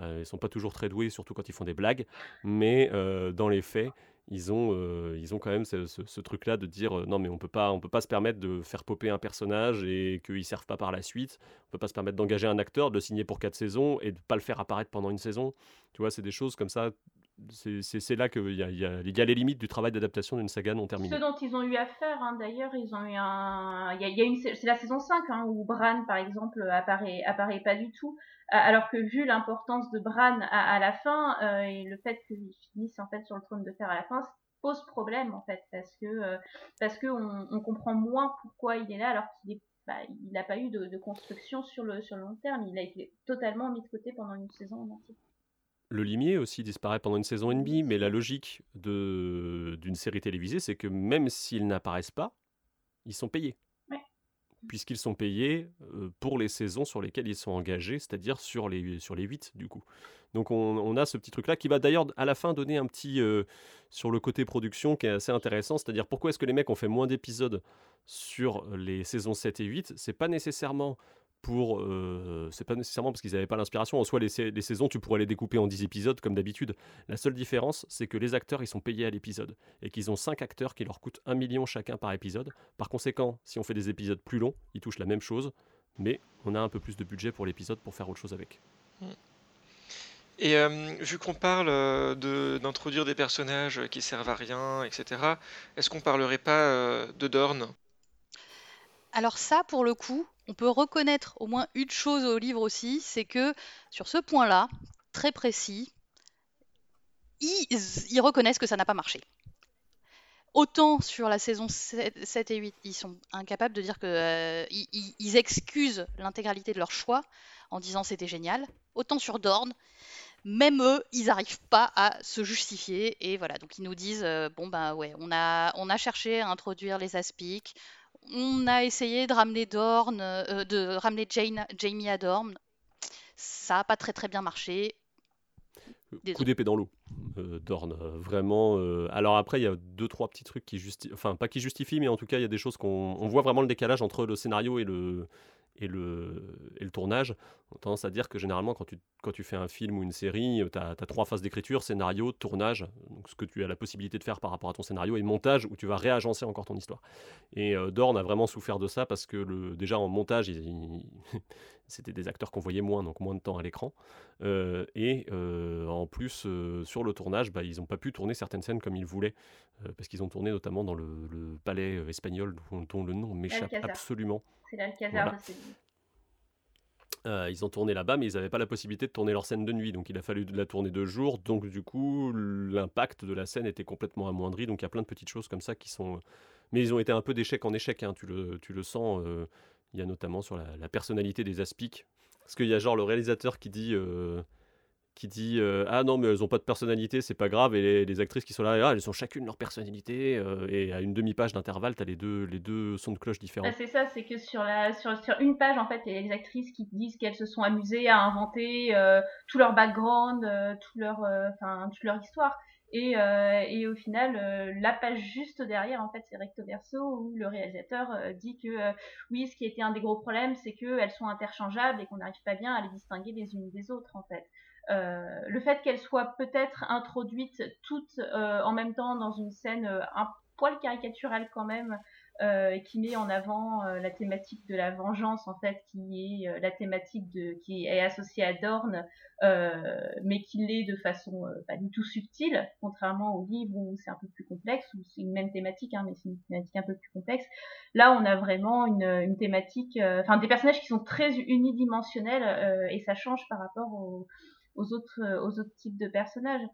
Euh, ils sont pas toujours très doués, surtout quand ils font des blagues. Mais euh, dans les faits, ils ont, euh, ils ont quand même ce, truc-là de dire euh, non, mais on peut pas, on peut pas se permettre de faire popper un personnage et qu'il ne serve pas par la suite. On peut pas se permettre d'engager un acteur, de le signer pour quatre saisons et de pas le faire apparaître pendant une saison. Tu vois, c'est des choses comme ça c'est là qu'il y a, y, a, les limites du travail d'adaptation d'une saga non terminée. Ce dont ils ont eu à faire, hein, d'ailleurs, ils ont eu un. C'est la saison 5 hein, où Bran, par exemple, apparaît, apparaît pas du tout. Alors que vu l'importance de Bran à, la fin euh, et le fait qu'il finisse en fait sur le trône de fer à la fin, pose problème en fait parce que euh, parce on, comprend moins pourquoi il est là alors qu'il bah, il n'a pas eu de, de, construction sur le sur le long terme. Il a été totalement mis de côté pendant une saison entière. Le limier aussi disparaît pendant une saison et demie, mais la logique d'une série télévisée, c'est que même s'ils n'apparaissent pas, ils sont payés. Puisqu'ils sont payés euh, pour les saisons sur lesquelles ils sont engagés, c'est-à-dire sur les, sur les 8 du coup. Donc on, a ce petit truc-là qui va d'ailleurs à la fin donner un petit euh, sur le côté production qui est assez intéressant, c'est-à-dire pourquoi est-ce que les mecs ont fait moins d'épisodes sur les saisons 7 et 8 C'est pas nécessairement pour. Euh, c'est pas nécessairement parce qu'ils n'avaient pas l'inspiration. En soi, les, saisons, tu pourrais les découper en 10 épisodes comme d'habitude. La seule différence, c'est que les acteurs, ils sont payés à l'épisode. Et qu'ils ont 5 acteurs qui leur coûtent 1 million chacun par épisode. Par conséquent, si on fait des épisodes plus longs, ils touchent la même chose. Mais on a un peu plus de budget pour l'épisode pour faire autre chose avec. Mm. Et euh, vu qu'on parle euh, d'introduire des personnages qui servent à rien, etc., est-ce qu'on parlerait pas de Dorn alors ça, pour le coup, on peut reconnaître au moins une chose au livre aussi, c'est que sur ce point-là, très précis, ils, reconnaissent que ça n'a pas marché. Autant sur la saison 7, et 8, ils sont incapables de dire que euh, ils, excusent l'intégralité de leur choix en disant c'était génial. Autant sur Dorn, même eux, ils n'arrivent pas à se justifier. Et voilà, donc ils nous disent euh, bon ben ouais, on a, on a cherché à introduire les aspics, on a essayé de ramener Dorn, euh, de ramener Jane, Jamie à Dorn. Ça n'a pas très très bien marché. Coup d'épée dans l'eau, euh, Dorn. Euh, vraiment. Alors après, il y a deux trois petits trucs qui justifient, enfin pas qui justifient, mais en tout cas, il y a des choses qu'on voit vraiment le décalage entre le scénario et le et le, et le tournage. On a tendance à dire que généralement, quand tu, quand tu fais un film ou une série, tu as, trois phases d'écriture scénario, tournage, donc ce que tu as la possibilité de faire par rapport à ton scénario, et montage, où tu vas réagencer encore ton histoire. Et euh, Dorn a vraiment souffert de ça parce que le, déjà en montage, c'était des acteurs qu'on voyait moins, donc moins de temps à l'écran. Euh, et euh, en plus, sur le tournage, bah, ils n'ont pas pu tourner certaines scènes comme ils voulaient, parce qu'ils ont tourné notamment dans le, le palais espagnol dont, dont le nom m'échappe absolument. C'est l'Alcazar Euh, ils ont tourné là-bas, mais ils n'avaient pas la possibilité de tourner leur scène de nuit, donc il a fallu la tourner de jour. Donc du coup, l'impact de la scène était complètement amoindri. Donc il y a plein de petites choses comme ça qui sont. Mais ils ont été un peu d'échec en échec. Hein, tu le, tu le sens. Il y a notamment sur la, personnalité des aspics, parce qu'il y a genre le réalisateur qui dit. euh, qui dit euh, ah non mais elles ont pas de personnalité c'est pas grave et les, actrices qui sont là ah, elles ont chacune leur personnalité euh, et à une demi page d'intervalle t'as les deux les deux sons de cloche différents Bah, c'est ça, c'est que sur la sur, sur une page en fait, il y a les actrices qui disent qu'elles se sont amusées à inventer tout leur background, tout leur toute leur histoire. Et, euh, et au final, euh, la page juste derrière, en fait, c'est recto verso où le réalisateur euh, dit que oui, ce qui était un des gros problèmes, c'est qu'elles sont interchangeables et qu'on n'arrive pas bien à les distinguer les unes des autres, en fait. Euh, le fait qu'elles soient peut-être introduites toutes euh, en même temps dans une scène euh, un poil caricaturelle quand même, et qui met en avant euh, la thématique de la vengeance en fait, qui est euh, la thématique de qui est associée à Dorn, euh, mais qui l'est de façon euh, pas du tout subtile, contrairement au livre où c'est un peu plus complexe, où c'est une même thématique, hein, mais c'est une thématique un peu plus complexe. Là, on a vraiment une, une thématique, euh, enfin des personnages qui sont très unidimensionnels euh, et ça change par rapport aux, euh, aux autres types de personnages.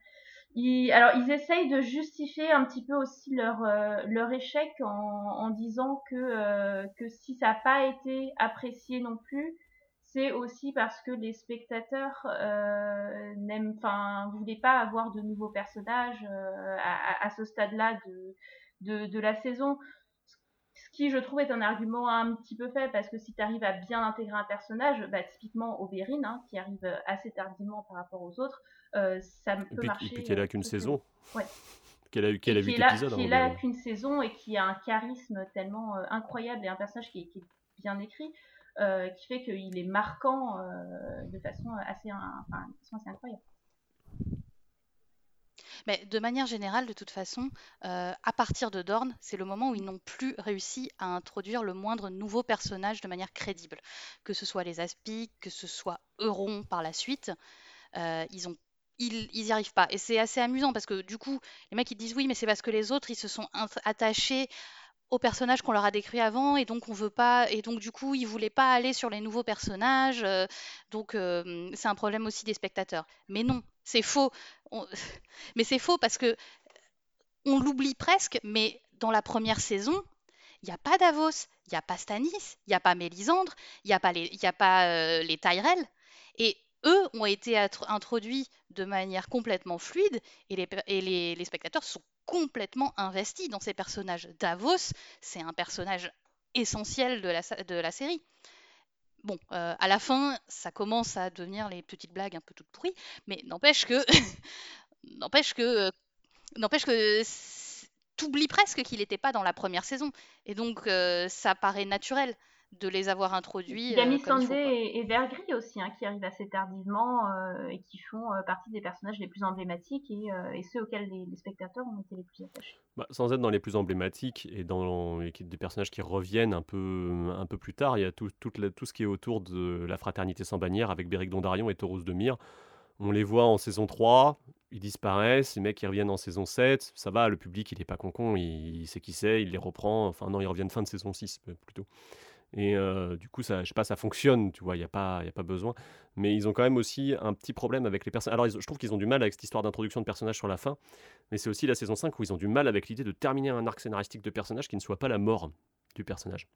Ils, alors ils essayent de justifier un petit peu aussi leur euh, leur échec en, en disant que euh, que si ça n'a pas été apprécié non plus, c'est aussi parce que les spectateurs euh, n'aiment, enfin, voulaient pas avoir de nouveaux personnages euh, à, à, ce stade-là de, de de la saison. Qui, je trouve, est un argument un petit peu fait parce que si tu arrives à bien intégrer un personnage, bah, typiquement Oberyn, hein, qui arrive assez tardivement par rapport aux autres, euh, ça peut puis, marcher. et puis qu'elle a euh, qu'une saison. Ouais. qu'elle a eu qu'elle a qui huit est là, épisodes qui hein, là mais- qu'une saison et qui a un charisme tellement euh, incroyable et un personnage qui est, qui est bien écrit, euh, qui fait qu'il est marquant de façon assez, enfin, de façon assez incroyable. Mais de manière générale, de toute façon, euh, à partir de Dorn, c'est le moment où ils n'ont plus réussi à introduire le moindre nouveau personnage de manière crédible. Que ce soit les Aspics, que ce soit Euron par la suite, euh, ils ont arrivent pas. Et c'est assez amusant parce que du coup, les mecs disent oui, mais c'est parce que les autres ils se sont attachés aux personnages qu'on leur a décrits avant et donc on veut pas et donc du coup ils voulaient pas aller sur les nouveaux personnages euh, donc c'est un problème aussi des spectateurs mais non c'est faux <laughs> mais c'est faux parce que on l'oublie presque mais dans la première saison il n'y a pas Davos il n'y a pas Stannis il n'y a pas Mélisandre il n'y a pas les y a pas euh, les Tyrell et eux ont été introduits de manière complètement fluide et les, spectateurs sont complètement investis dans ces personnages. Davos, c'est un personnage essentiel de la série. Bon, euh, à la fin, ça commence à devenir les petites blagues un peu toutes pourries, mais n'empêche que, <laughs> n'empêche que, n'empêche que, t'oublies presque qu'il n'était pas dans la première saison, et donc euh, ça paraît naturel de les avoir introduits Il y a euh, il quoi. et, et Vergris aussi, hein, qui arrivent assez tardivement euh, et qui font euh, partie des personnages les plus emblématiques et, euh, et ceux auxquels les, les spectateurs ont été les plus attachés. Bah, sans être dans les plus emblématiques et dans et des personnages qui reviennent un peu, un peu plus tard, il y a tout, la- tout ce qui est autour de la fraternité sans bannière avec Beric Dondarrion et Taurus de Myre. On les voit en saison 3, ils disparaissent, les mecs ils reviennent en saison 7, ça va, le public il est pas con-con, il, il sait qui c'est, il les reprend, enfin non, ils reviennent fin de saison 6 euh, plutôt. Et euh, du coup, ça, je sais pas, ça fonctionne, tu vois, il n'y a, pas- a pas besoin. Mais ils ont quand même aussi un petit problème avec les personnages. Alors, je trouve qu'ils ont du mal avec cette histoire d'introduction de personnages sur la fin, mais c'est aussi la saison 5 où ils ont du mal avec l'idée de terminer un arc scénaristique de personnage qui ne soit pas la mort du personnage.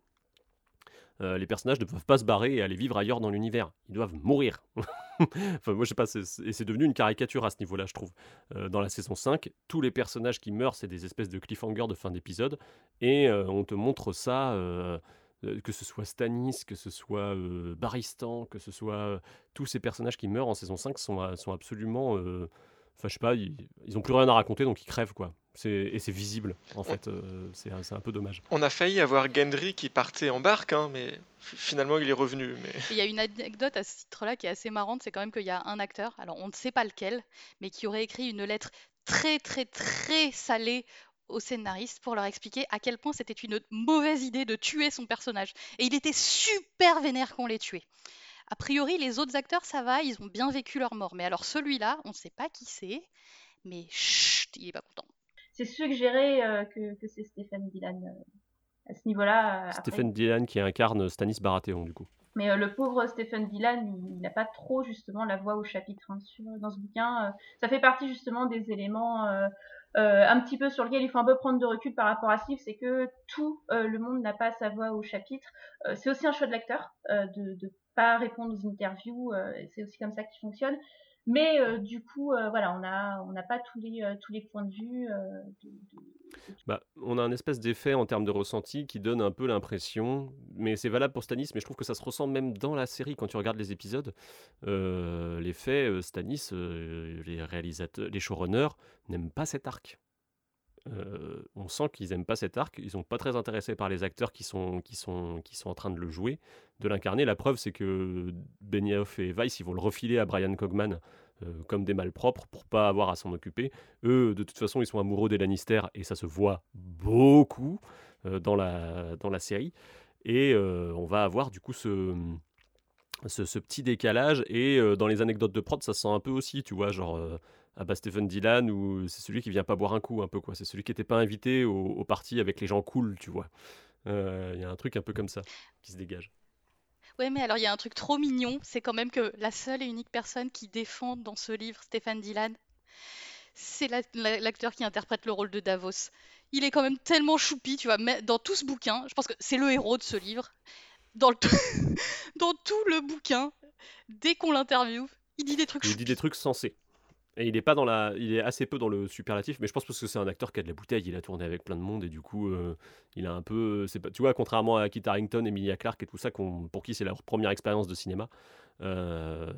Euh, les personnages ne peuvent pas se barrer et aller vivre ailleurs dans l'univers. Ils doivent mourir. <laughs> enfin, moi, je sais pas, et c'est devenu une caricature à ce niveau-là, je trouve. Euh, dans la saison 5, tous les personnages qui meurent, c'est des espèces de cliffhangers de fin d'épisode, et on te montre ça, que ce soit Stannis, que ce soit euh, Baristan, que ce soit euh, tous ces personnages qui meurent en saison 5 sont, euh, sont absolument. euh, Enfin, je sais pas, ils, ils ont plus rien à raconter, donc ils crèvent, quoi. C'est- Et c'est visible, en fait. euh, c'est un- peu dommage. On a failli avoir Gendry qui partait en barque, hein, mais finalement il est revenu. Mais... Il y a une anecdote à ce titre-là qui est assez marrante, c'est quand même qu'il y a un acteur, alors on ne sait pas lequel, mais qui aurait écrit une lettre très très très salée aux scénaristes pour leur expliquer à quel point c'était une mauvaise idée de tuer son personnage. Et il était super vénère qu'on l'ait tué. A priori, les autres acteurs, ça va, ils ont bien vécu leur mort. Mais alors celui-là, on ne sait pas qui c'est, mais chut, il est pas content. C'est suggéré euh, que, que c'est Stéphane Dylan euh, à ce niveau-là. euh, après. Stephen Dylan qui incarne Stanis Baratheon, du coup. Mais le pauvre Stephen Dylan, il n'a pas trop justement la voix au chapitre hein, dans ce bouquin. ça fait partie justement des éléments un petit peu sur lesquels il faut un peu prendre de recul par rapport à ce c'est que tout le monde n'a pas sa voix au chapitre. c'est aussi un choix de l'acteur de ne pas répondre aux interviews, c'est aussi comme ça qu'il fonctionne. Mais euh, du coup, euh, voilà, on n'a on pas tous les, euh, tous les points de vue. Bah, on a un espèce d'effet en termes de ressenti qui donne un peu l'impression, mais c'est valable pour Stanis, mais je trouve que ça se ressent même dans la série quand tu regardes les épisodes. L'effet Stanis, les réalisateurs, les showrunners n'aiment pas cet arc. On sent qu'ils n'aiment pas cet arc, ils sont pas très intéressés par les acteurs qui sont, qui sont, qui sont en train de le jouer, de l'incarner. La preuve, c'est que Benioff et Weiss, ils vont le refiler à Brian Cogman euh, comme des malpropres pour pas avoir à s'en occuper. Eux, de toute façon, ils sont amoureux des Lannister et ça se voit beaucoup euh, dans, la, dans la série. Et euh, on va avoir du coup ce, ce, petit décalage. Et dans les anecdotes de prod, ça se sent un peu aussi, tu vois, genre à bas Stephen Dylan, où c'est celui qui vient pas boire un coup, un peu quoi. C'est celui qui n'était pas invité au, au, parti avec les gens cool, tu vois. Il y a un truc un peu comme ça qui se dégage. Ouais, mais alors il y a un truc trop mignon, c'est quand même que la seule et unique personne qui défend dans ce livre Stéphane Dylan, c'est l'acteur qui interprète le rôle de Davos. Il est quand même tellement choupi, tu vois, mais dans tout ce bouquin, je pense que c'est le héros de ce livre. Dans, le <laughs> dans tout le bouquin, dès qu'on l'interviewe, il dit des trucs Il dit des trucs sensés. Il est assez peu dans le superlatif, mais je pense parce que c'est un acteur qui a de la bouteille, il a tourné avec plein de monde et du coup, euh, il a un peu, tu vois, contrairement à Kit Harington, Emilia Clarke et tout ça, pour qui c'est leur première expérience de cinéma, euh,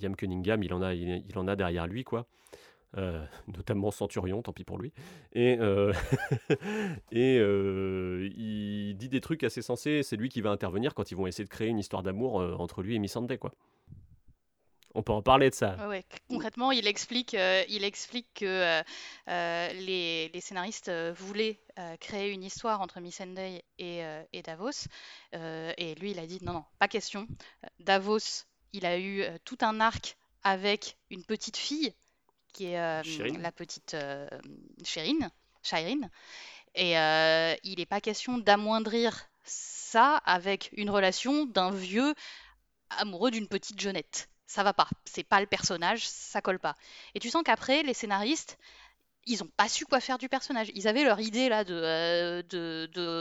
Liam Cunningham, il en a, derrière lui quoi. Euh, <laughs> notamment Centurion, tant pis pour lui. Et, <laughs> et il dit des trucs assez sensés. C'est lui qui va intervenir quand ils vont essayer de créer une histoire d'amour entre lui et Missandei, quoi. On peut en parler de ça. Concrètement, il explique, euh, il explique que euh, euh, les, scénaristes voulaient créer une histoire entre Missandei et, et Davos. et lui, il a dit non, non, pas question. Davos, il a eu tout un arc avec une petite fille qui est la petite Shireen, Shireen. Et il n'est pas question d'amoindrir ça avec une relation d'un vieux amoureux d'une petite jeunette ça va pas. C'est pas le personnage, ça colle pas. Et tu sens qu'après, les scénaristes, ils ont pas su quoi faire du personnage. Ils avaient leur idée là de, euh,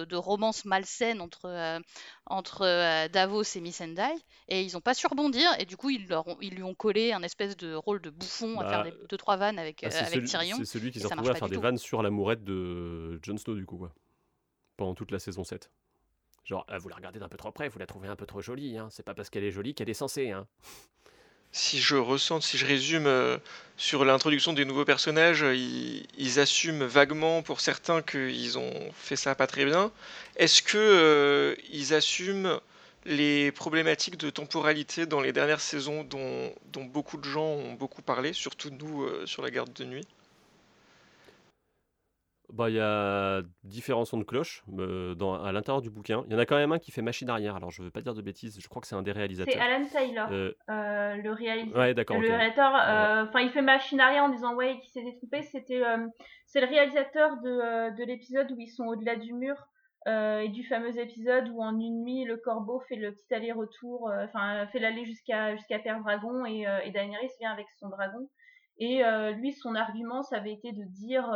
de, romance malsaine entre, euh, entre euh, Davos et Missandei, et ils ont pas su rebondir, et du coup ils, leur ils lui ont collé un espèce de rôle de bouffon à faire bah, deux trois vannes avec, ah, avec Tyrion. C'est celui qui s'est retrouvé à faire des vannes sur l'amourette de Jon Snow du coup, quoi. pendant toute la saison 7. Genre, vous la regardez d'un peu trop près, vous la trouvez un peu trop jolie, hein. c'est pas parce qu'elle est jolie qu'elle est censée. Hein si je ressens, si je résume euh, sur l'introduction des nouveaux personnages, euh, ils, assument vaguement pour certains qu'ils ont fait ça pas très bien. Est-ce que euh, ils assument les problématiques de temporalité dans les dernières saisons dont, dont beaucoup de gens ont beaucoup parlé, surtout nous sur la garde de nuit? Bah, il y a différents sons de cloche euh, dans, à l'intérieur du bouquin. Il y en a quand même un qui fait machine arrière. Alors, je veux pas dire de bêtises, je crois que c'est un des réalisateurs. C'est Alan Taylor, euh, euh, le réalisateur. Ouais, d'accord. Le réalisateur, enfin, il fait machine arrière en disant ouais, qui s'est détrompé. C'était, c'est le réalisateur de, de l'épisode où ils sont au-delà du mur. et du fameux épisode où en une nuit le corbeau fait le petit aller-retour, enfin fait l'aller jusqu'à jusqu'à Père Dragon et, et Daenerys vient avec son dragon. Et lui, son argument, ça avait été de dire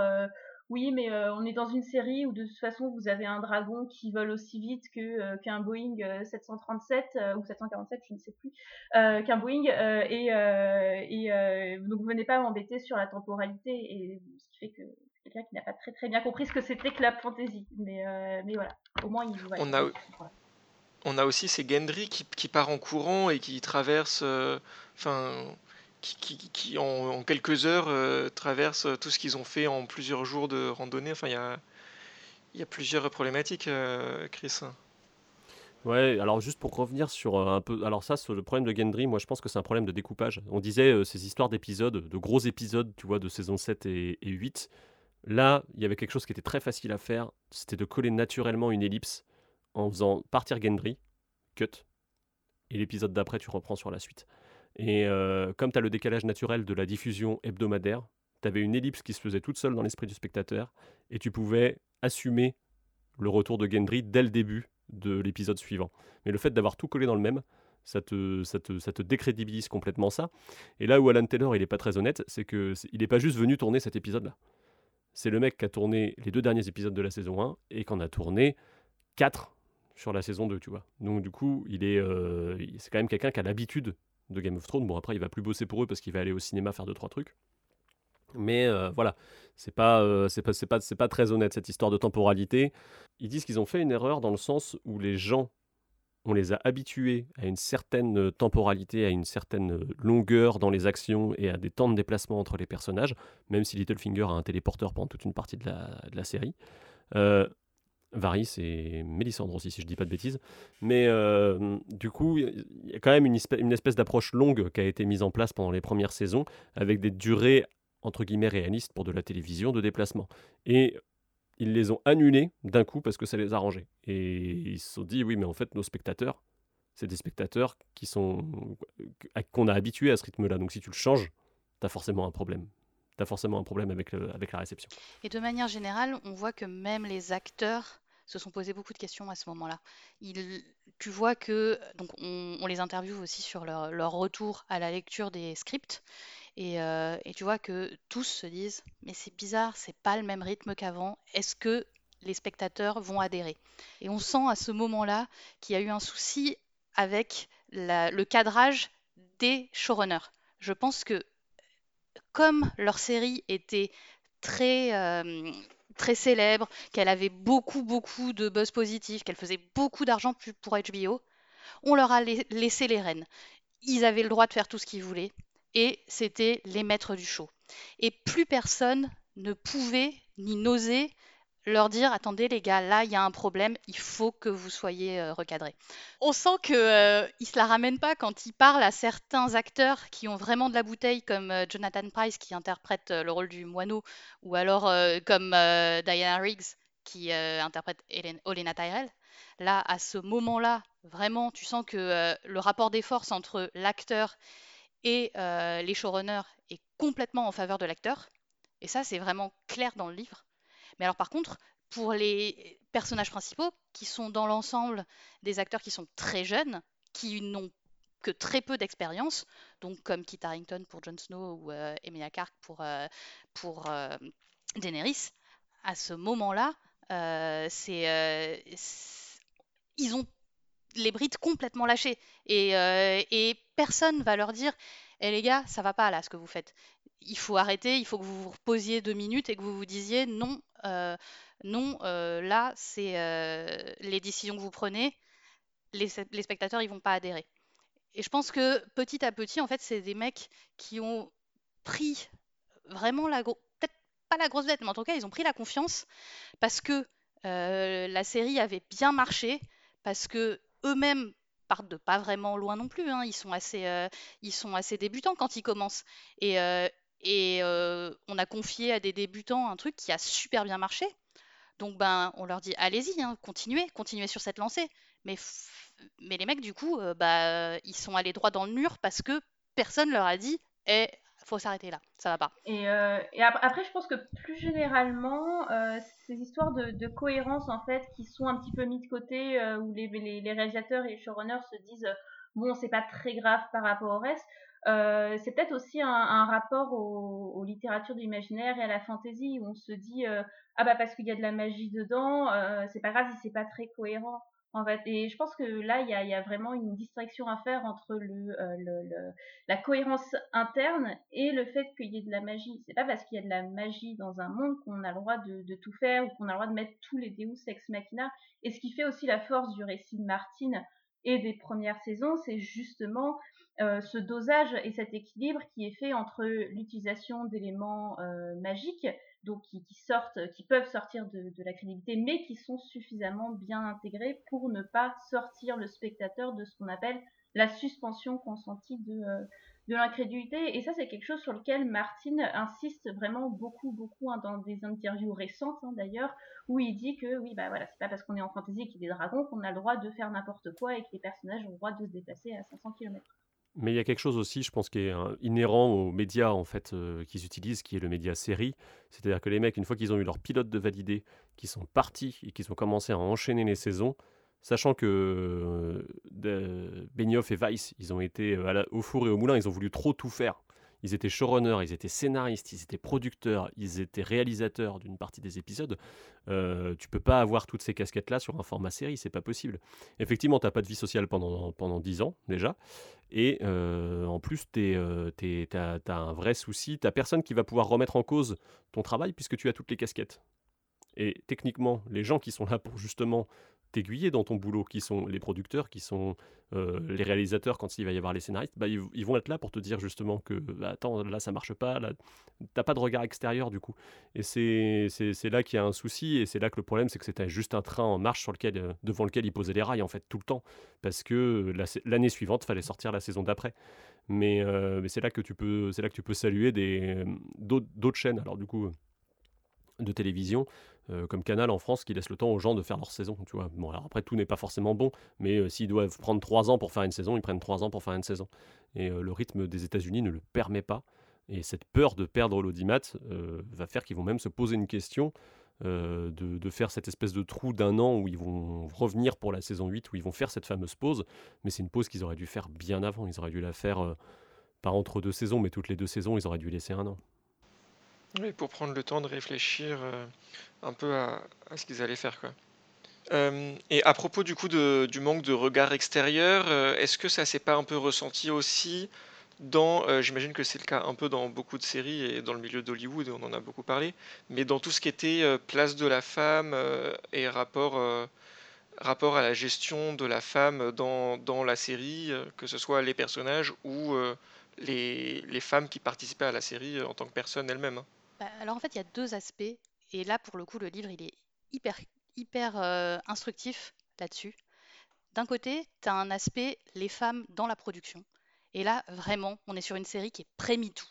oui, mais euh, on est dans une série où de toute façon vous avez un dragon qui vole aussi vite euh, qu'un Boeing 737 euh, ou 747, je ne sais plus, qu'un Boeing et, et donc vous venez pas m'embêter sur la temporalité ce qui fait que quelqu'un qui n'a pas très très bien compris ce que c'était que la fantaisie. Mais mais voilà, au moins il. on a on a aussi ces Gendry qui, qui part en courant et qui traverse, enfin qui, en, quelques heures euh, traversent tout ce qu'ils ont fait en plusieurs jours de randonnée. Enfin, il y a, plusieurs problématiques, euh, Chris. Ouais, alors juste pour revenir sur euh, un peu. Alors, ça, le problème de Gendry, moi je pense que c'est un problème de découpage. On disait ces histoires d'épisodes, de gros épisodes, tu vois, de saison 7 et, et 8. Là, il y avait quelque chose qui était très facile à faire c'était de coller naturellement une ellipse en faisant partir Gendry, cut, et l'épisode d'après, tu reprends sur la suite. Et euh, comme tu as le décalage naturel de la diffusion hebdomadaire, tu avais une ellipse qui se faisait toute seule dans l'esprit du spectateur, et tu pouvais assumer le retour de Gendry dès le début de l'épisode suivant. Mais le fait d'avoir tout collé dans le même, ça te, ça, te, ça te décrédibilise complètement ça. Et là où Alan Taylor, il n'est pas très honnête, c'est que il n'est pas juste venu tourner cet épisode-là. C'est le mec qui a tourné les deux derniers épisodes de la saison 1 et qui en a tourné 4 sur la saison 2, tu vois. Donc du coup, il est, euh, c'est quand même quelqu'un qui a l'habitude de Game of Thrones. Bon, après, il va plus bosser pour eux parce qu'il va aller au cinéma faire deux trois trucs. Mais euh, voilà, c'est pas, euh, c'est pas, c'est pas, c'est pas très honnête cette histoire de temporalité. Ils disent qu'ils ont fait une erreur dans le sens où les gens, on les a habitués à une certaine temporalité, à une certaine longueur dans les actions et à des temps de déplacement entre les personnages, même si Littlefinger a un téléporteur pendant toute une partie de la, de la série. Euh, Varys et Mélisandre aussi, si je dis pas de bêtises. Mais euh, du coup, il y a quand même une espèce, d'approche longue qui a été mise en place pendant les premières saisons, avec des durées entre guillemets réalistes pour de la télévision de déplacement. Et ils les ont annulés d'un coup parce que ça les arrangeait. Et ils se sont dit, oui, mais en fait, nos spectateurs, c'est des spectateurs qui sont qu'on a habitués à ce rythme-là. Donc si tu le changes, tu as forcément un problème. Tu as forcément un problème avec, avec la réception. Et de manière générale, on voit que même les acteurs se sont posés beaucoup de questions à ce moment-là. Tu vois que donc on, les interviewe aussi sur leur, retour à la lecture des scripts et, euh, et, tu vois que tous se disent mais c'est bizarre, c'est pas le même rythme qu'avant. Est-ce que les spectateurs vont adhérer? Et on sent à ce moment-là qu'il y a eu un souci avec le cadrage des showrunners. Je pense que comme leur série était très euh, très célèbre, qu'elle avait beaucoup beaucoup de buzz positif, qu'elle faisait beaucoup d'argent pour HBO, on leur a laissé les rênes. Ils avaient le droit de faire tout ce qu'ils voulaient et c'était les maîtres du show. Et plus personne ne pouvait ni n'osait leur dire attendez les gars, là il y a un problème, il faut que vous soyez euh, recadrés. On sent qu'ils euh, ne se la ramènent pas quand ils parlent à certains acteurs qui ont vraiment de la bouteille, comme euh, Jonathan Price qui interprète euh, le rôle du moineau, ou alors comme Diana Riggs qui interprète Olena Tyrell. Là, à ce moment-là, vraiment, tu sens que le rapport des forces entre l'acteur et les showrunners est complètement en faveur de l'acteur. Et ça, c'est vraiment clair dans le livre. Mais alors par contre, pour les personnages principaux, qui sont dans l'ensemble des acteurs qui sont très jeunes, qui n'ont que très peu d'expérience, donc comme Kit Harington pour Jon Snow ou euh, Emilia Clarke pour, euh, pour euh, Daenerys, à ce moment-là, euh, c'est ils ont les brides complètement lâchées. Et, et personne va leur dire Eh les gars, ça va pas là ce que vous faites. Il faut arrêter, il faut que vous vous reposiez deux minutes et que vous vous disiez non, non, euh, là, c'est euh, les décisions que vous prenez, les, spectateurs, ils vont pas adhérer. Et je pense que petit à petit, en fait, c'est des mecs qui ont pris vraiment la grosse, peut-être pas la grosse dette, mais en tout cas, ils ont pris la confiance parce que euh, la série avait bien marché, parce que eux-mêmes partent de pas vraiment loin non plus. Hein. Ils, sont assez, euh, ils sont assez débutants quand ils commencent. Et, euh, et euh, on a confié à des débutants un truc qui a super bien marché. Donc ben, on leur dit allez-y, hein, continuez, continuez sur cette lancée. Mais, mais les mecs, du coup, euh, bah, ils sont allés droit dans le mur parce que personne leur a dit eh, faut s'arrêter là, ça va pas. Et, euh, après, je pense que plus généralement, ces histoires de, cohérence en fait, qui sont un petit peu mis de côté, où les, les, les, réalisateurs et les showrunners se disent bon, c'est pas très grave par rapport au reste. Euh, c'est peut-être aussi un, rapport au, aux littératures de l'imaginaire et à la fantaisie où on se dit ah bah parce qu'il y a de la magie dedans, c'est pas grave si c'est pas très cohérent en fait. Et je pense que là, il y a, vraiment une distinction à faire entre euh, la cohérence interne et le fait qu'il y ait de la magie. C'est pas parce qu'il y a de la magie dans un monde qu'on a le droit de, de tout faire ou qu'on a le droit de mettre tous les Deus ex machina. Et ce qui fait aussi la force du récit de Martine et des premières saisons, c'est justement euh, ce dosage et cet équilibre qui est fait entre l'utilisation d'éléments euh, magiques donc qui, sortent, qui peuvent sortir de, de, la crédibilité, mais qui sont suffisamment bien intégrés pour ne pas sortir le spectateur de ce qu'on appelle la suspension consentie de, euh, de l'incrédulité. Et ça, c'est quelque chose sur lequel Martine insiste vraiment beaucoup, beaucoup hein, dans des interviews récentes hein, d'ailleurs, où il dit que oui, bah voilà, c'est pas parce qu'on est en fantasy qu'il y a des dragons qu'on a le droit de faire n'importe quoi et que les personnages ont le droit de se déplacer à 500 km. Mais il y a quelque chose aussi, je pense, qui est inhérent aux médias en fait euh, qu'ils utilisent, qui est le média série. C'est-à-dire que les mecs, une fois qu'ils ont eu leur pilote de validé, qui sont partis et qu'ils ont commencé à enchaîner les saisons, Sachant que Benioff et Weiss, ils ont été au four et au moulin, ils ont voulu trop tout faire. Ils étaient showrunners, ils étaient scénaristes, ils étaient producteurs, ils étaient réalisateurs d'une partie des épisodes. Euh, tu peux pas avoir toutes ces casquettes-là sur un format série, c'est pas possible. Effectivement, t'as pas de vie sociale pendant, pendant 10 ans déjà. Et euh, en plus, tu euh, as, un vrai souci. T'as personne qui va pouvoir remettre en cause ton travail puisque tu as toutes les casquettes. Et techniquement, les gens qui sont là pour justement t'aiguiller dans ton boulot, qui sont les producteurs, qui sont euh, les réalisateurs quand il va y avoir les scénaristes, bah, ils, vont être là pour te dire justement que bah, attends, là ça marche pas, là t'as pas de regard extérieur du coup. Et c'est là qu'il y a un souci, et c'est là que le problème c'est que c'était juste un train en marche sur lequel, euh, devant lequel ils posaient les rails en fait tout le temps, parce que l'année suivante fallait sortir la saison d'après. Mais, euh, mais c'est là que tu peux là que tu peux saluer d'autres chaînes. Alors du coup de télévision euh, comme Canal en France qui laisse le temps aux gens de faire leur saison. Tu vois. Bon, après, tout n'est pas forcément bon, mais euh, s'ils doivent prendre trois ans pour faire une saison, ils prennent trois ans pour faire une saison. Et euh, le rythme des États-Unis ne le permet pas. Et cette peur de perdre l'audimat va faire qu'ils vont même se poser une question de, de, faire cette espèce de trou d'un an où ils vont revenir pour la saison 8, où ils vont faire cette fameuse pause. Mais c'est une pause qu'ils auraient dû faire bien avant. Ils auraient dû la faire, pas entre deux saisons, mais toutes les deux saisons, ils auraient dû laisser un an. Pour prendre le temps de réfléchir euh, un peu à, ce qu'ils allaient faire, quoi. Euh, et à propos du coup du manque de regard extérieur, euh, est-ce que ça s'est pas un peu ressenti aussi dans, j'imagine que c'est le cas un peu dans beaucoup de séries et dans le milieu d'Hollywood, on en a beaucoup parlé, mais dans tout ce qui était place de la femme et rapport, rapport à la gestion de la femme dans, dans la série, que ce soit les personnages ou les, les femmes qui participaient à la série en tant que personnes elles-mêmes. Bah, alors en fait, il y a deux aspects. Et là, pour le coup, le livre, il est hyper, hyper euh, instructif là-dessus. D'un côté, tu as un aspect les femmes dans la production. Et là, vraiment, on est sur une série qui est pré-MeToo.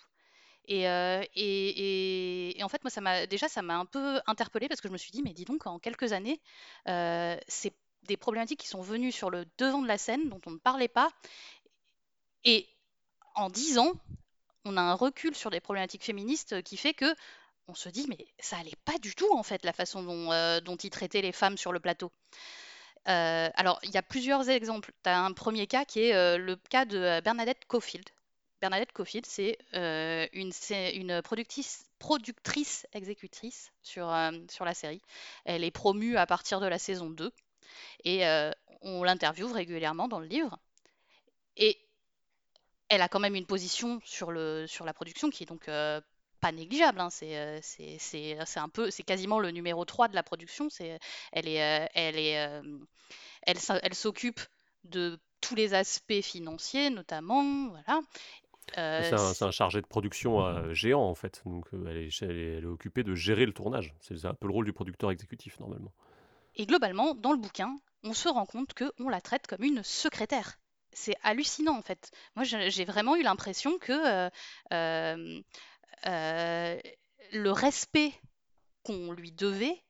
Et, euh, et, et, en fait, moi, ça m'a déjà, ça m'a un peu interpellée parce que je me suis dit, mais dis donc, en quelques années, euh, c'est des problématiques qui sont venues sur le devant de la scène, dont on ne parlait pas. Et en dix ans, on a un recul sur des problématiques féministes qui fait que on se dit mais ça allait pas du tout en fait la façon dont, euh, ils traitaient les femmes sur le plateau. Euh, alors il y a plusieurs exemples. Tu as un premier cas qui est euh, le cas de Bernadette Cofield. Bernadette Cofield, c'est une, productrice exécutrice sur, sur la série. Elle est promue à partir de la saison 2 et on l'interviewe régulièrement dans le livre. Et elle a quand même une position sur, le, sur la production qui est donc euh, pas négligeable. Hein. Euh, c'est, un peu, c'est quasiment le numéro 3 de la production. C'est, elle, est, euh, elle, est, elle, elle s'occupe de tous les aspects financiers, notamment. Voilà. c'est, un, chargé de production géant en fait. Donc elle est, elle, est, occupée de gérer le tournage. C'est un peu le rôle du producteur exécutif normalement. Et globalement, dans le bouquin, on se rend compte qu'on la traite comme une secrétaire c'est hallucinant en fait. Moi, j'ai vraiment eu l'impression que euh, euh, euh, le respect qu'on lui devait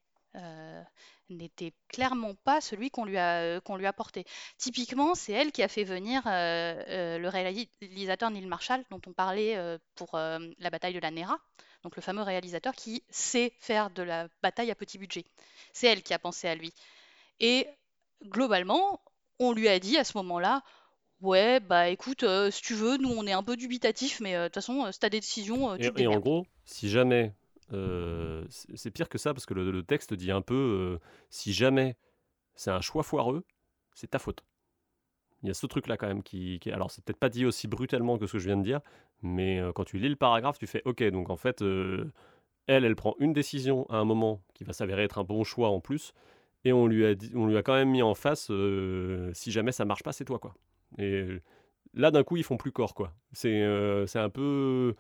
n'était clairement pas celui qu'on lui a qu'on lui a porté. Typiquement, c'est elle qui a fait venir le réalisateur Neil Marshall dont on parlait pour la bataille de la Nera, donc le fameux réalisateur qui sait faire de la bataille à petit budget. C'est elle qui a pensé à lui. Et globalement, on lui a dit à ce moment-là, Ouais, bah écoute, euh, si tu veux, nous on est un peu dubitatif, mais euh, de toute façon, euh, si t'as des décisions, tu te Et, en gros, si jamais, c'est pire que ça parce que le, texte dit un peu, si jamais c'est un choix foireux, c'est ta faute. Il y a ce truc-là quand même qui, alors c'est peut-être pas dit aussi brutalement que ce que je viens de dire, mais quand tu lis le paragraphe, tu fais, ok, donc en fait, elle, elle prend une décision à un moment qui va s'avérer être un bon choix en plus, et on lui a dit, on lui a quand même mis en face, si jamais ça marche pas, c'est toi quoi. Et là, d'un coup, ils font plus corps, quoi. C'est euh, un peu.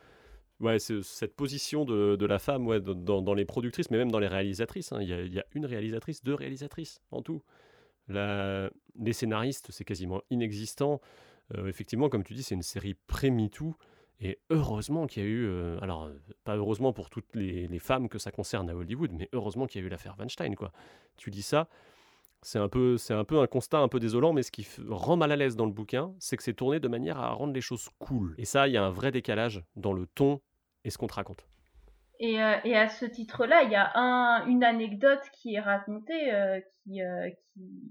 Ouais, cette position de, la femme ouais, dans, les productrices, mais même dans les réalisatrices. Hein. Il, y a, une réalisatrice, deux réalisatrices en tout. La, les scénaristes, c'est quasiment inexistant. Euh, effectivement, comme tu dis, c'est une série pré-MeToo. Et heureusement qu'il y a eu, euh, alors pas heureusement pour toutes les, les, femmes que ça concerne à Hollywood, mais heureusement qu'il y a eu l'affaire Weinstein, quoi. Tu dis ça, c'est un, peu, un peu un constat un peu désolant, mais ce qui rend mal à l'aise dans le bouquin, c'est que c'est tourné de manière à rendre les choses cool. Et ça, il y a un vrai décalage dans le ton et ce qu'on te raconte. Et, et à ce titre-là, il y a un, une anecdote qui est racontée qui,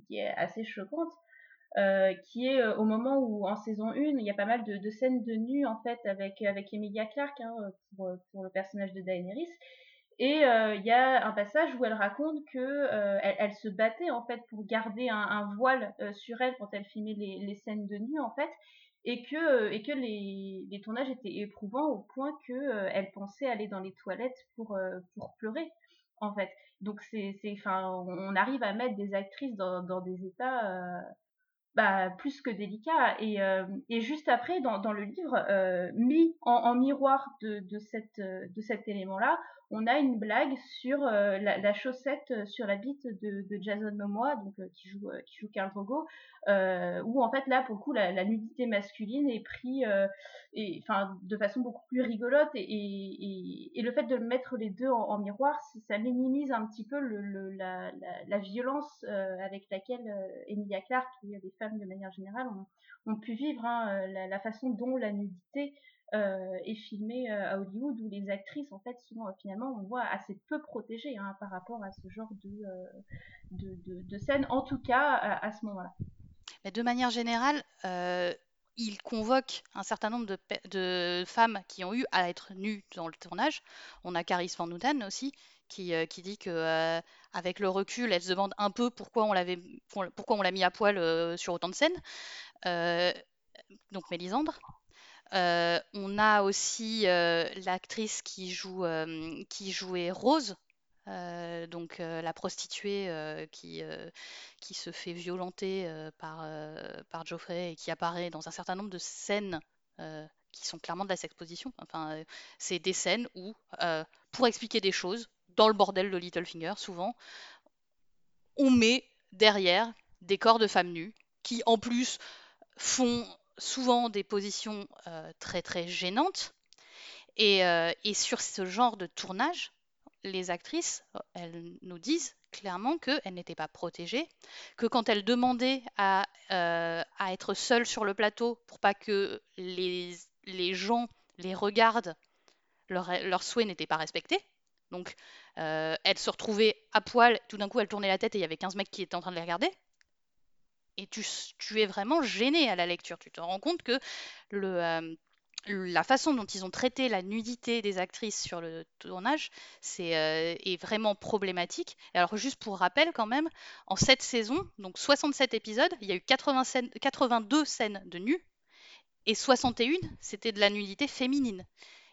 qui, est assez choquante. Euh, qui est au moment où en saison 1 il y a pas mal de, de scènes de nu en fait avec avec Emilia Clarke hein, pour, pour le personnage de Daenerys et euh, il y a un passage où elle raconte que euh, elle, se battait en fait pour garder un, voile euh, sur elle quand elle filmait les, scènes de nu en fait, et que et que les, les tournages étaient éprouvants au point que elle pensait aller dans les toilettes pour pour pleurer en fait. Donc c'est c'est enfin on arrive à mettre des actrices dans dans des états bah, plus que délicats et, et juste après dans, dans le livre mis en, en miroir de, de cette de cet élément là on a une blague sur euh, la, chaussette euh, sur la bite de, Jason Momoa, donc euh, qui joue qui joue Karl Drogo, où en fait là pour le coup la, nudité masculine est pris et enfin de façon beaucoup plus rigolote et, et, le fait de mettre les deux en, miroir, ça minimise un petit peu le, la, la, violence avec laquelle Emilia Clarke et les femmes de manière générale ont, pu vivre hein, la, façon dont la nudité euh, est filmé euh, à Hollywood où les actrices en fait sont euh, finalement on voit assez peu protégées hein, par rapport à ce genre de, de, de, scène en tout cas à, ce moment-là. Mais de manière générale, il convoque un certain nombre de, de, femmes qui ont eu à être nues dans le tournage. On a Caris Van Houten aussi, qui, qui dit que avec le recul, elle se demande un peu pourquoi on l'avait, pourquoi on l'a mis à poil sur autant de scènes. donc Mélisandre. Euh, on a aussi euh, l'actrice qui, joue, euh, qui jouait Rose, donc la prostituée qui, qui se fait violenter par, par Geoffrey et qui apparaît dans un certain nombre de scènes qui sont clairement de la sexposition. Enfin, c'est des scènes où, pour expliquer des choses, dans le bordel de Littlefinger, souvent, on met derrière des corps de femmes nues qui, en plus, font souvent des positions euh, très très gênantes. Euh, et, sur ce genre de tournage, les actrices, euh, elles nous disent clairement qu'elles n'étaient pas protégées, que quand elles demandaient à, à, être seules sur le plateau pour pas que les, gens les regardent, leurs leur souhaits n'étaient pas respectés. Donc, elles se retrouvaient à poil, tout d'un coup, elles tournaient la tête et il y avait 15 mecs qui étaient en train de les regarder et tu, es vraiment gêné à la lecture. Tu te rends compte que la façon dont ils ont traité la nudité des actrices sur le tournage c'est, euh, est vraiment problématique. Alors juste pour rappel quand même, en cette saison, donc 67 épisodes, il y a eu 80 scènes, 82 scènes de nu et 61 c'était de la nudité féminine.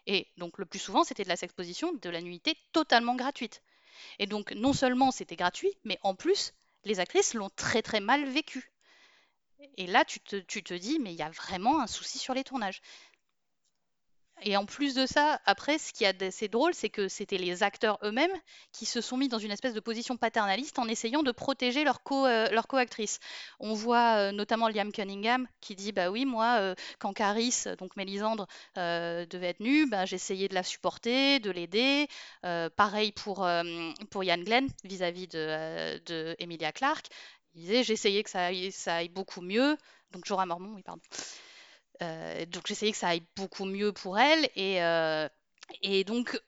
Et donc le plus souvent c'était de la sexposition, de la nudité totalement gratuite. Et donc non seulement c'était gratuit, mais en plus les actrices l'ont très très mal vécu. Et là, tu te, dis, mais il y a vraiment un souci sur les tournages. Et en plus de ça, après, ce qui est assez drôle, c'est que c'était les acteurs eux-mêmes qui se sont mis dans une espèce de position paternaliste en essayant de protéger leur, co, euh, leur co-actrice. On voit euh, notamment Liam Cunningham qui dit Bah oui, moi, euh, quand Caris, donc Mélisandre, devait être nue, bah, j'essayais de la supporter, de l'aider. pareil pour, pour Ian Glenn vis-à-vis de, de Emilia Clarke. Disait J'essayais que ça aille, beaucoup mieux. Donc Jorah Mormont, oui, pardon. Euh, donc j'essayais que ça aille beaucoup mieux pour elle. Et, euh, donc,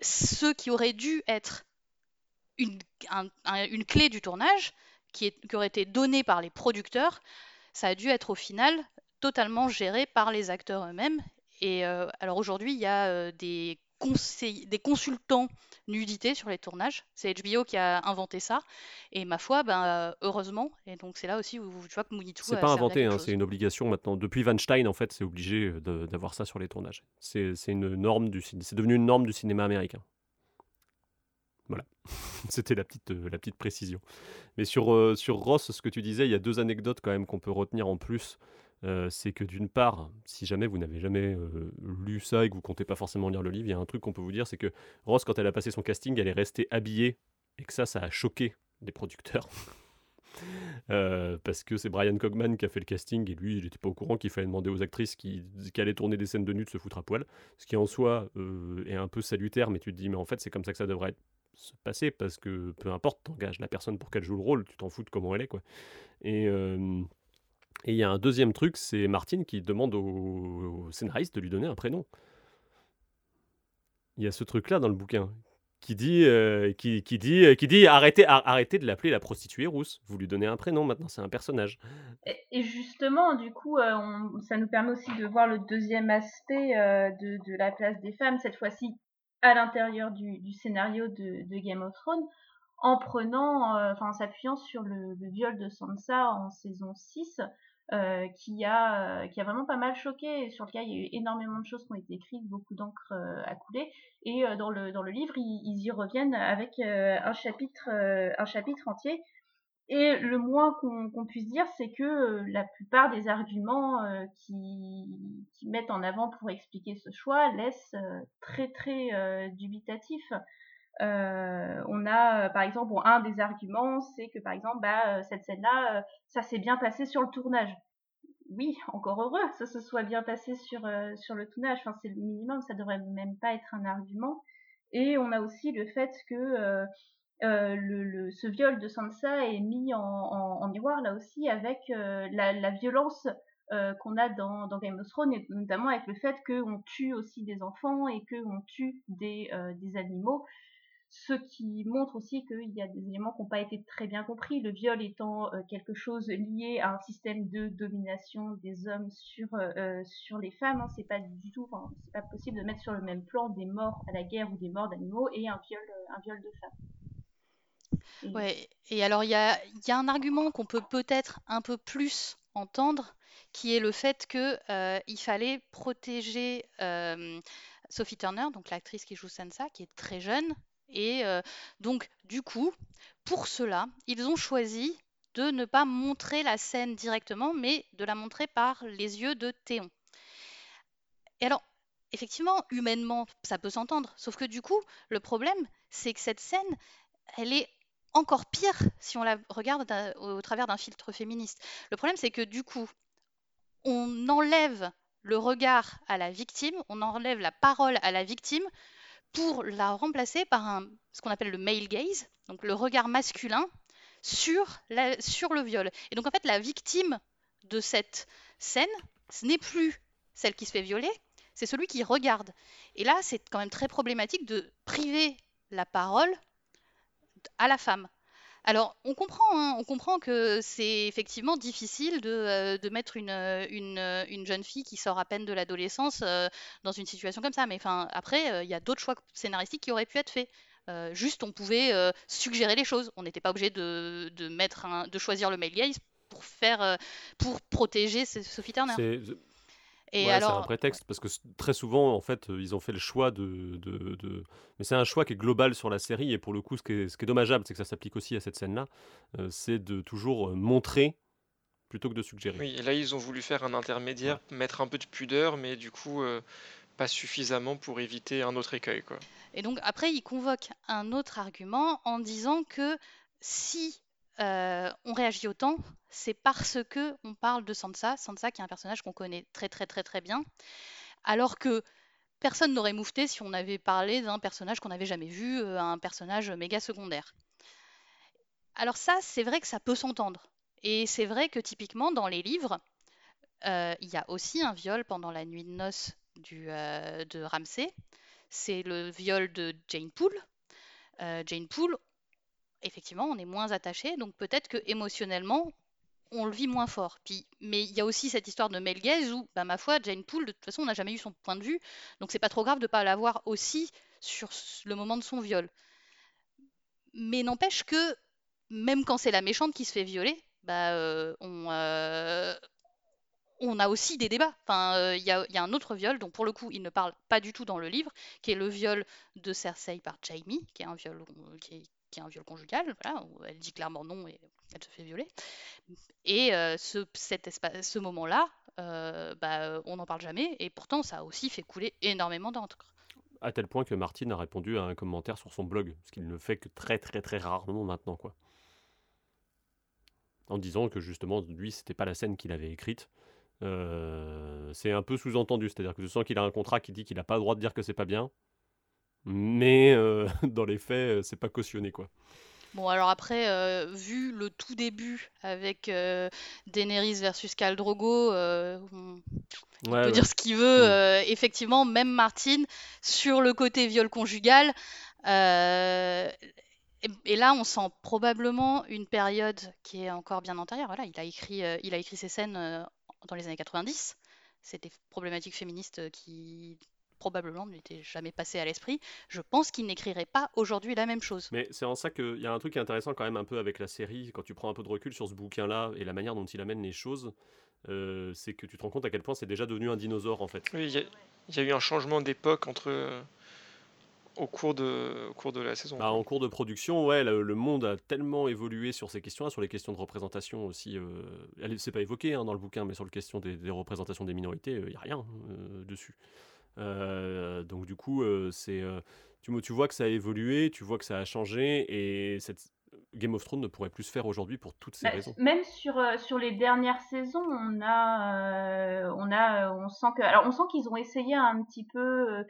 ce qui aurait dû être une, une clé du tournage, qui aurait été donnée par les producteurs, ça a dû être au final totalement géré par les acteurs eux-mêmes. Et euh, alors aujourd'hui, il y a des des consultants nudité sur les tournages. C'est HBO qui a inventé ça. Et ma foi, ben, heureusement. Et donc c'est là aussi où tu vois que Mounitou. C'est pas inventé, hein, c'est une obligation maintenant. Depuis Weinstein, en fait, c'est obligé euh, d'avoir ça sur les tournages. C'est une norme du C'est devenu une norme du cinéma américain. Voilà, <laughs> c'était la petite, euh, la petite précision. Mais sur, euh, sur Ross, ce que tu disais, il y a deux anecdotes quand même qu'on peut retenir en plus c'est que d'une part, si jamais vous n'avez jamais lu ça et que vous comptez pas forcément lire le livre, il y a un truc qu'on peut vous dire, c'est que Ross, quand elle a passé son casting, elle est restée habillée et que ça, ça a choqué les producteurs. <laughs> Parce que c'est Brian Cogman qui a fait le casting et lui, il n'était pas au courant qu'il fallait demander aux actrices qui, qui, allaient tourner des scènes de nu de se foutre à poil. Ce qui en soi est un peu salutaire, mais tu te dis, mais en fait, c'est comme ça que ça devrait se passer parce que peu importe, t'engages la personne pour qu'elle joue le rôle, tu t'en fous de comment elle est, quoi. Et. Et il y a un deuxième truc, c'est Martine qui demande au, scénariste de lui donner un prénom. Il y a ce truc-là dans le bouquin qui dit, euh, qui, dit, euh, qui dit arrêtez, arrêtez de l'appeler la prostituée rousse. Vous lui donnez un prénom maintenant, c'est un personnage. Et, justement, du coup, euh, ça nous permet aussi de voir le deuxième aspect de, la place des femmes, cette fois-ci à l'intérieur du, scénario de, de, Game of Thrones, en prenant, enfin, en s'appuyant sur le, le, viol de Sansa en saison 6. Euh, qui a qui a vraiment pas mal choqué. Sur lequel il y a eu énormément de choses qui ont été écrites beaucoup d'encre euh, a coulé et euh, dans le dans le livre ils, y reviennent avec un chapitre un chapitre entier. Et le moins qu'on puisse dire c'est que la plupart des arguments qui, qui mettent en avant pour expliquer ce choix laissent très très dubitatif euh, on a, euh, par exemple, un des arguments, c'est que, par exemple, bah, euh, cette scène-là, ça s'est bien passé sur le tournage. Oui, <laughs> encore heureux que ça se soit bien passé sur, sur le tournage. Enfin, c'est le minimum, ça devrait même pas être un argument. Et on a aussi le fait que ce viol de Sansa est mis en, miroir là aussi avec la, violence qu'on a dans, Game of Thrones, et notamment avec le fait qu'on tue aussi des enfants et qu'on tue des, des animaux ce qui montre aussi qu'il y a des éléments qui n'ont pas été très bien compris, le viol étant euh, quelque chose lié à un système de domination des hommes sur, euh, euh, sur les femmes. Hein. C'est pas du tout, c'est pas possible de mettre sur le même plan des morts à la guerre ou des morts d'animaux et un viol, un viol de femmes. Et... Ouais, et alors il y a, y a, un argument qu'on peut peut-être un peu plus entendre, qui est le fait qu'il fallait protéger Sophie Turner, donc l'actrice qui joue Sansa, qui est très jeune, et euh, donc, du coup, pour cela, ils ont choisi de ne pas montrer la scène directement, mais de la montrer par les yeux de Théon. Et alors, effectivement, humainement, ça peut s'entendre. Sauf que du coup, le problème, c'est que cette scène, elle est encore pire si on la regarde au travers d'un filtre féministe. Le problème, c'est que du coup, on enlève le regard à la victime, on enlève la parole à la victime pour la remplacer par ce qu'on appelle le male gaze, donc le regard masculin sur, sur le viol. Et donc en fait, la victime de cette scène, ce n'est plus celle qui se fait violer, c'est celui qui regarde. Et là, c'est quand même très problématique de priver la parole à la femme. Alors, on comprend, hein, on comprend que c'est effectivement difficile de, euh, mettre euh, euh, une, jeune fille qui sort à peine de l'adolescence dans une situation comme ça. Mais après, il y a d'autres choix scénaristiques qui auraient pu être faits. juste, on pouvait suggérer les choses. On n'était pas obligé de, choisir le male gaze pour pour protéger Sophie Turner. C'est un prétexte parce que très souvent, en fait, euh, ils ont fait le choix de. de, Mais c'est un choix qui est global sur la série et pour le coup, ce qui est, ce qui est dommageable, c'est que ça s'applique aussi à cette scène-là, euh, c'est de toujours euh, montrer plutôt que de suggérer. Oui, et là, ils ont voulu faire un intermédiaire, mettre un peu de pudeur, mais du coup, pas suffisamment pour éviter un autre écueil. Quoi. Et donc, après, ils convoquent un autre argument en disant que si euh, on réagit autant, c'est parce que on parle de Sansa, Sansa qui est un personnage qu'on connaît très très très très bien, alors que personne n'aurait moufté si on avait parlé d'un personnage qu'on n'avait jamais vu, euh, un personnage méga secondaire. Alors ça, c'est vrai que ça peut s'entendre. Et c'est vrai que typiquement dans les livres, euh, il y a aussi un viol pendant la nuit de noces de Ramsay. C'est le viol de Jane Poole. Jane Poole, effectivement, on est moins attaché, donc peut-être que émotionnellement, on le vit moins fort. Puis, mais il y a aussi cette histoire de Mel où, bah, ma foi, Jane Poole, de toute façon, on n'a jamais eu son point de vue, donc c'est pas trop grave de pas l'avoir aussi sur le moment de son viol. Mais n'empêche que, même quand c'est la méchante qui se fait violer, bah, euh, on, euh, on a aussi des débats. Euh, il y, a un autre viol, dont pour le coup, il ne parle pas du tout dans le livre, qui est le viol de Cersei par Jaime, qui est un viol qui est, qui un viol conjugal, voilà, où elle dit clairement non et elle se fait violer. Et euh, ce moment-là, euh, bah, on n'en parle jamais, et pourtant ça a aussi fait couler énormément d'encre. À tel point que Martine a répondu à un commentaire sur son blog, ce qu'il ne fait que très très très rarement maintenant, quoi. En disant que justement, lui, c'était pas la scène qu'il avait écrite. Euh, c'est un peu sous-entendu, c'est-à-dire que je sens qu'il a un contrat qui dit qu'il n'a pas le droit de dire que c'est pas bien, mais euh, <laughs> dans les faits, euh, c'est pas cautionné quoi. Bon, alors après, euh, vu le tout début avec euh, Daenerys versus Khal Drogo, euh, on, Ouais, peut ouais. dire ce qu'il veut. Mm. effectivement, même Martine, sur le côté viol conjugal, et, et là, on sent probablement une période qui est encore bien antérieure. Voilà, il a écrit, il a écrit ces scènes dans les années 90. C'est des problématiques féministes qui probablement ne lui étaient jamais passées à l'esprit. Je pense qu'il n'écrirait pas aujourd'hui la même chose. Mais c'est en ça qu'il y a un truc qui est intéressant quand même un peu avec la série, quand tu prends un peu de recul sur ce bouquin-là et la manière dont il amène les choses, euh, c'est que tu te rends compte à quel point c'est déjà devenu un dinosaure en fait. Oui, il y, a- il y a eu un changement d'époque entre euh, au cours de au cours de la saison. Bah, en cours de production, ouais, le, le monde a tellement évolué sur ces questions-là, sur les questions de représentation aussi. Euh, elle- c'est pas évoqué hein, dans le bouquin, mais sur la question des, des représentations des minorités, il n'y a rien euh, dessus. Euh, donc du coup, euh, c'est, euh, tu, vois que ça a évolué, tu vois que ça a changé, et cette Game of Thrones ne pourrait plus se faire aujourd'hui pour toutes ces Bah, raisons. même sur, euh, sur les dernières saisons, on a, euh, on a, on sent que, alors on sent qu'ils ont essayé un petit peu euh,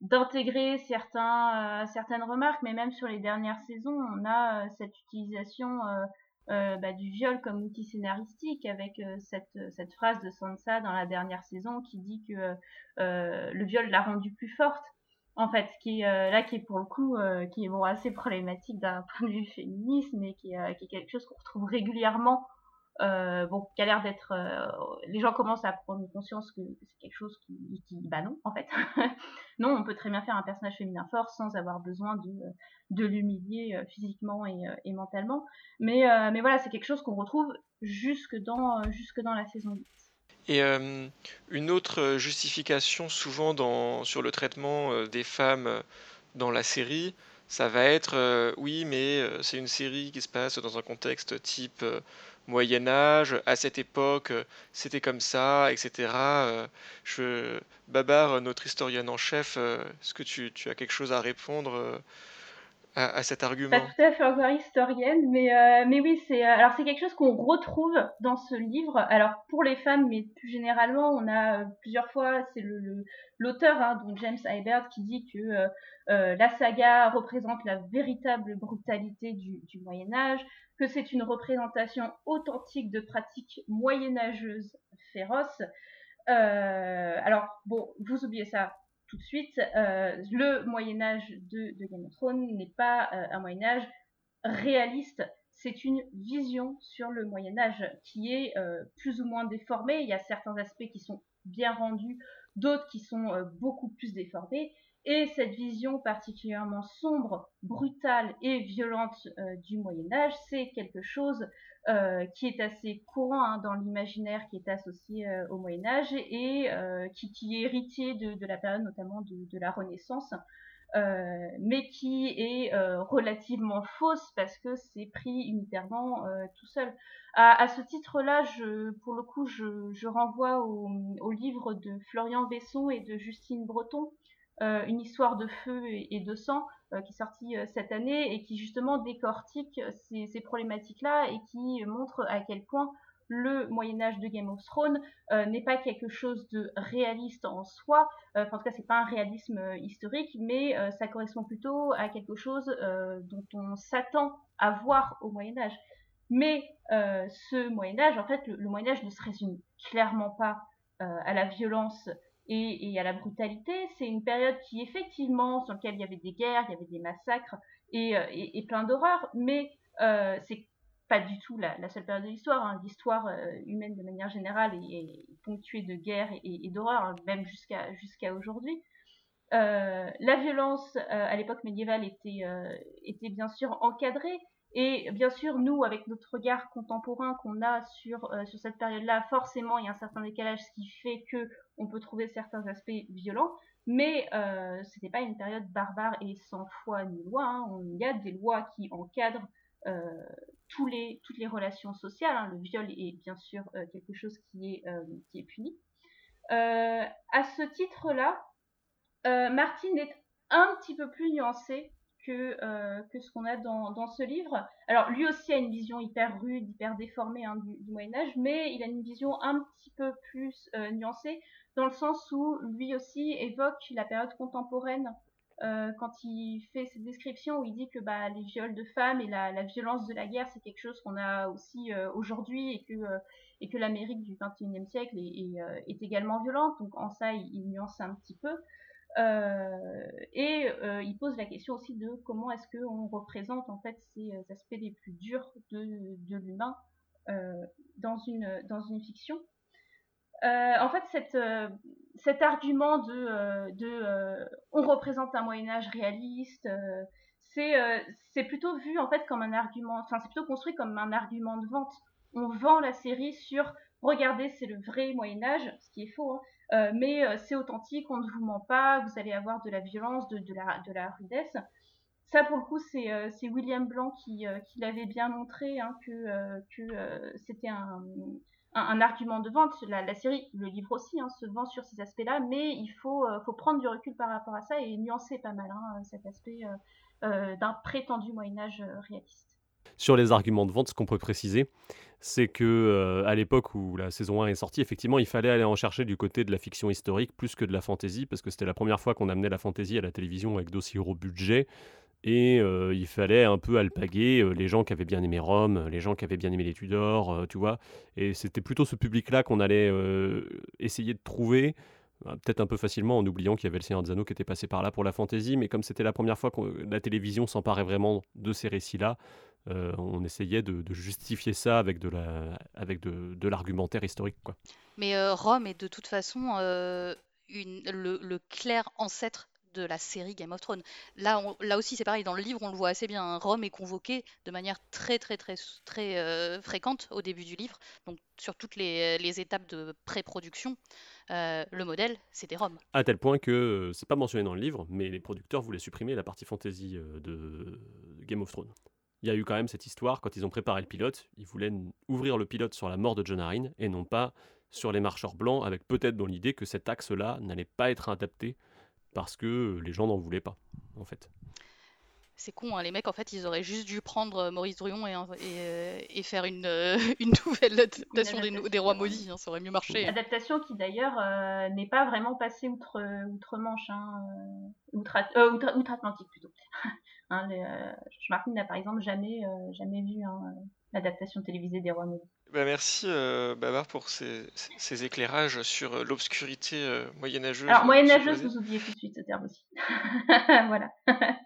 d'intégrer certains, certaines remarques, mais même sur les dernières saisons, on a cette utilisation euh, euh, bah, du viol comme outil scénaristique avec euh, cette, cette phrase de Sansa dans la dernière saison qui dit que euh, le viol l'a rendue plus forte. En fait, qui est euh, là, qui est pour le coup, euh, qui est bon assez problématique d'un <laughs> point de vue féminisme, mais qui euh, qui est quelque chose qu'on retrouve régulièrement euh, bon, qui a l'air d'être. euh, les gens commencent à prendre conscience que c'est quelque chose qui. Bah non, en fait. <laughs> non, on peut très bien faire un personnage féminin fort sans avoir besoin de, de l'humilier euh, physiquement et, et mentalement. Mais, mais voilà, c'est quelque chose qu'on retrouve jusque dans, jusque dans la saison 8. Et une autre justification souvent dans, sur le traitement des femmes dans la série, ça va être oui, mais c'est une série qui se passe dans un contexte type Moyen Âge, à cette époque c'était comme ça, etc. Euh, je, Babar, notre historienne en chef, euh, est-ce que tu, tu as quelque chose à répondre euh, à, cet pas argument? tout à fait encore historienne, mais euh, mais oui, c'est euh, alors c'est quelque chose qu'on retrouve dans ce livre. Alors pour les femmes, mais plus généralement, on a euh, plusieurs fois, c'est le le- l'auteur, hein, donc James Ibert, qui dit que la saga représente la véritable brutalité du, du Moyen Âge, que c'est une représentation authentique de pratiques moyenâgeuses féroces. Alors bon, vous oubliez ça tout de suite, euh, le Moyen Âge de, Game of Thrones n'est pas euh, un Moyen Âge réaliste, c'est une vision sur le Moyen Âge qui est euh, plus ou moins déformée. Il y a certains aspects qui sont bien rendus, d'autres qui sont beaucoup plus déformés. Et cette vision particulièrement sombre, brutale et violente du Moyen Âge, c'est quelque chose euh, qui est assez courant hein, dans l'imaginaire qui est associé euh, au Moyen Âge et euh, qui, est héritier de, la période notamment de, la Renaissance, mais qui est relativement fausse parce que c'est pris unitairement tout seul. À, ce titre-là, je, pour le coup, je, renvoie au, livre de Florian Besson et de Justine Breton, une histoire de feu et, de sang, qui est sorti euh, cette année et qui justement décortique ces, problématiques-là et qui montre à quel point le Moyen Âge de Game of Thrones euh, n'est pas quelque chose de réaliste en soi. Euh, en tout cas, c'est pas un réalisme euh, historique, mais euh, ça correspond plutôt à quelque chose euh, dont on s'attend à voir au Moyen Âge. Mais euh, ce Moyen Âge, en fait, le, Moyen Âge ne se résume clairement pas euh, à la violence et, à la brutalité. C'est une période qui, effectivement, sur laquelle il y avait des guerres, il y avait des massacres et, euh, plein d'horreurs, mais euh, c'est pas du tout la, seule période de l'histoire. Hein. L'histoire euh, humaine, de manière générale, est, ponctuée de guerres et, d'horreurs, hein, même jusqu'à jusqu'à aujourd'hui. Euh, la violence à l'époque médiévale était, était bien sûr encadrée, et bien sûr, nous, avec notre regard contemporain qu'on a sur, sur cette période-là, forcément, il y a un certain décalage, ce qui fait que on peut trouver certains aspects violents, mais euh, c'était pas une période barbare et sans foi ni loi. Hein. Il y a des lois qui encadrent euh, toutes les relations sociales. Hein. Le viol est bien sûr euh, quelque chose qui est, puni. À ce titre-là, Martine est un petit peu plus nuancée que, ce qu'on a dans, ce livre. Alors lui aussi a une vision hyper rude, hyper déformée hein, du, Moyen Âge, mais il a une vision un petit peu plus nuancée dans le sens où lui aussi évoque la période contemporaine quand il fait cette description où il dit que bah, les viols de femmes et la, violence de la guerre, c'est quelque chose qu'on a aussi aujourd'hui et que, et que l'Amérique du XXIe siècle est, également violente. Donc en ça, il, nuance un petit peu. et il pose la question aussi de comment est-ce qu'on représente en fait ces aspects les plus durs de, l'humain dans une fiction. Euh, en fait, euh, cet argument de, euh, on représente un Moyen Âge réaliste, c'est plutôt vu en fait comme un argument, enfin c'est plutôt construit comme un argument de vente. On vend la série sur regardez, c'est le vrai Moyen Âge, ce qui est faux, hein, mais c'est authentique, on ne vous ment pas, vous allez avoir de la violence, de, la, de la rudesse. Ça, pour le coup, c'est William Blanc qui, l'avait bien montré, hein, que c'était un, un, argument de vente. La, série, le livre aussi, hein, se vend sur ces aspects-là, mais il faut, euh, faut prendre du recul par rapport à ça et nuancer pas mal hein, cet aspect euh, euh, d'un prétendu Moyen Âge réaliste. Sur les arguments de vente, ce qu'on peut préciser, c'est que à l'époque où la saison 1 est sortie, effectivement, il fallait aller en chercher du côté de la fiction historique plus que de la fantasy, parce que c'était la première fois qu'on amenait la fantasy à la télévision avec d'aussi gros budget. Et euh, il fallait un peu alpaguer euh, les gens qui avaient bien aimé Rome, les gens qui avaient bien aimé les Tudors, euh, tu vois. Et c'était plutôt ce public-là qu'on allait essayer de trouver, peut-être un peu facilement en oubliant qu'il y avait le Seigneur des Anneaux qui était passé par là pour la fantaisie, mais comme c'était la première fois que la télévision s'emparait vraiment de ces récits-là, on essayait de, justifier ça avec de l'argumentaire historique, quoi. Mais Rome est de toute façon le, clair ancêtre de la série Game of Thrones. Là, là aussi, c'est pareil, dans le livre, on le voit assez bien. Rome est convoqué de manière très, très, très, très euh, fréquente au début du livre. Donc, sur toutes les, étapes de pré-production, euh, le modèle, c'était Rome. À tel point que, euh, c'est pas mentionné dans le livre, mais les producteurs voulaient supprimer la partie fantasy de Game of Thrones. Il y a eu quand même cette histoire, quand ils ont préparé le pilote, ils voulaient ouvrir le pilote sur la mort de John Arryn et non pas sur les marcheurs blancs, avec peut-être dans l'idée que cet axe-là n'allait pas être adapté parce que les gens n'en voulaient pas, en fait. C'est con, hein, les mecs, en fait, ils auraient juste dû prendre euh, Maurice Druon et, euh, et, faire une, euh, <laughs> une nouvelle adaptation des, Rois Maudits, hein, ça aurait mieux marché. Une adaptation qui, d'ailleurs, n'est pas vraiment passée outre, outre-Manche, hein, outre-Atlantique plutôt. <laughs> hein, Martin n'a, par exemple, jamais, jamais vu l'adaptation télévisée des Rois Maudits. Bah, merci euh, Babar pour ces, ces éclairages sur euh, l'obscurité euh, moyenâgeuse. Alors, moyenâgeuse, vous oubliez tout de suite ce terme aussi. <laughs> voilà. <laughs>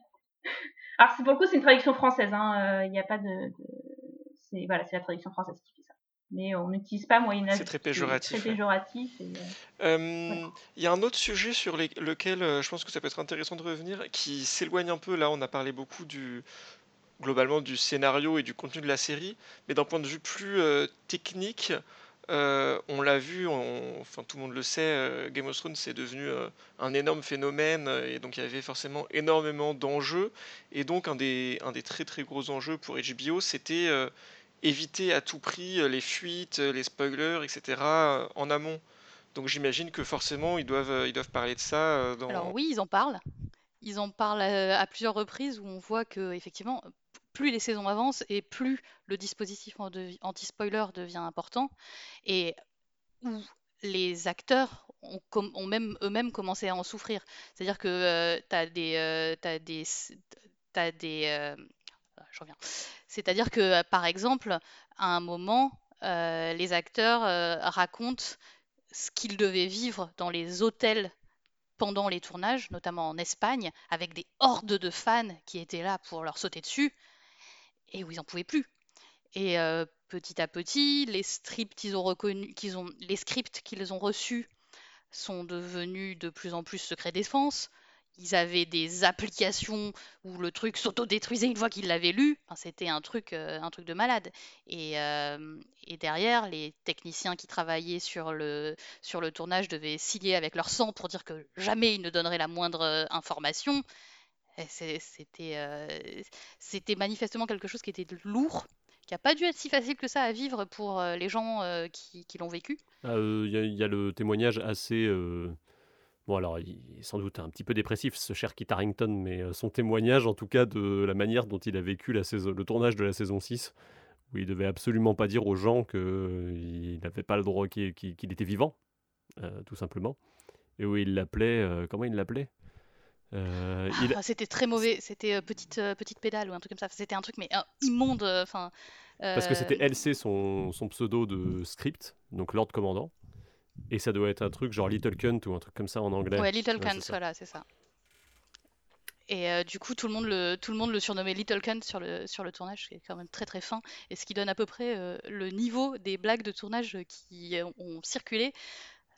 Alors, pour le coup, c'est une traduction française. Hein. Il n'y a pas de. C'est voilà, la traduction française qui fait ça. Mais on n'utilise pas moyenâgeuse. C'est très péjoratif. Très péjoratif. Il y a un autre sujet sur lequel je pense que ça peut être intéressant de revenir, qui s'éloigne un peu. Là, on a parlé beaucoup du, globalement du scénario et du contenu de la série, mais d'un point de vue plus euh, technique, euh, on l'a vu, enfin tout le monde le sait, euh, Game of Thrones c'est devenu un énorme phénomène et donc il y avait forcément énormément d'enjeux et donc un des, un des très très gros enjeux pour HBO c'était éviter à tout prix les fuites, les spoilers, etc. en amont. Donc j'imagine que forcément ils doivent, ils doivent parler de ça. Alors oui, ils en parlent. Ils en parlent à, plusieurs reprises où on voit que effectivement plus les saisons avancent et plus le dispositif anti-spoiler devient important et où les acteurs ont, même eux-mêmes commencé à en souffrir. C'est-à-dire que euh, des... Euh, des, des euh, reviens. C'est-à-dire que, par exemple, à un moment, les acteurs racontent ce qu'ils devaient vivre dans les hôtels pendant les tournages, notamment en Espagne, avec des hordes de fans qui étaient là pour leur sauter dessus et où ils n'en pouvaient plus. Et euh, petit à petit, les scripts qu'ils ont les scripts qu'ils ont reçus sont devenus de plus en plus secret défense. Ils avaient des applications où le truc s'autodétruisait une fois qu'ils l'avaient lu. c'était un truc, euh, un truc de malade. Et, euh, et, derrière, les techniciens qui travaillaient sur le, sur le tournage devaient signer avec leur sang pour dire que jamais ils ne donneraient la moindre information. Euh, c'était manifestement quelque chose qui était lourd, qui n'a pas dû être si facile que ça à vivre pour euh, les gens euh, qui, l'ont vécu. Ah, il y, a le témoignage assez. Bon, alors, il est sans doute un petit peu dépressif, ce cher Kit Harrington, mais son témoignage, en tout cas, de la manière dont il a vécu la saison, le tournage de la saison 6, où il devait absolument pas dire aux gens qu'il n'avait pas le droit, qu'il était vivant, tout simplement, et où il l'appelait. comment il l'appelait? Euh, Ah, il- c'était très mauvais, c'était euh, petite, euh, petite pédale ou un truc comme ça. C'était un truc mais euh, immonde. euh, Enfin, Parce que c'était euh, LC son, son pseudo de script, donc Lord Commandant. Et ça doit être un truc genre Little Cunt ou un truc comme ça en anglais. Ouais, Little Cunt, voilà, c'est ça. Et euh, du coup, tout le monde le, tout le monde le surnommait Little Cunt sur le, sur le tournage, qui est quand même très très fin, et ce qui donne à peu près euh, le niveau des blagues de tournage qui ont circulé.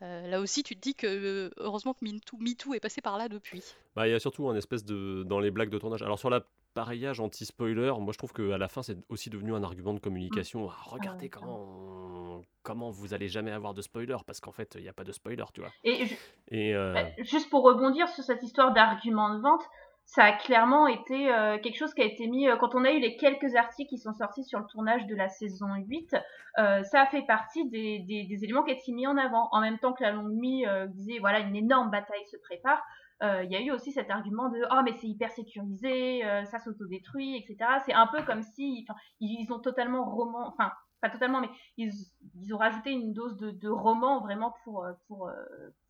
Euh, là aussi, tu te dis que euh, heureusement que MeToo, MeToo est passé par là depuis. Bah, il y a surtout un espèce de. dans les blagues de tournage. Alors, sur l'appareillage anti-spoiler, moi je trouve qu'à la fin, c'est aussi devenu un argument de communication. Ah, regardez ouais, comment, comment vous allez jamais avoir de spoiler, parce qu'en fait, il n'y a pas de spoiler, tu vois. Et euh, bah, juste pour rebondir sur cette histoire d'argument de vente, ça a clairement été euh, quelque chose qui a été mis euh, quand on a eu les quelques articles qui sont sortis sur le tournage de la saison 8. euh, ça a fait partie des, des, des éléments qui ont été mis en avant. En même temps que la longue nuit euh, disait voilà une énorme bataille se prépare. euh, Il y a eu aussi cet argument de oh mais c'est hyper sécurisé, euh, ça s'autodétruit, etc. C'est un peu comme si ils, ont totalement roman, enfin pas totalement, mais ils, ils ont rajouté une dose de, de roman vraiment pour pour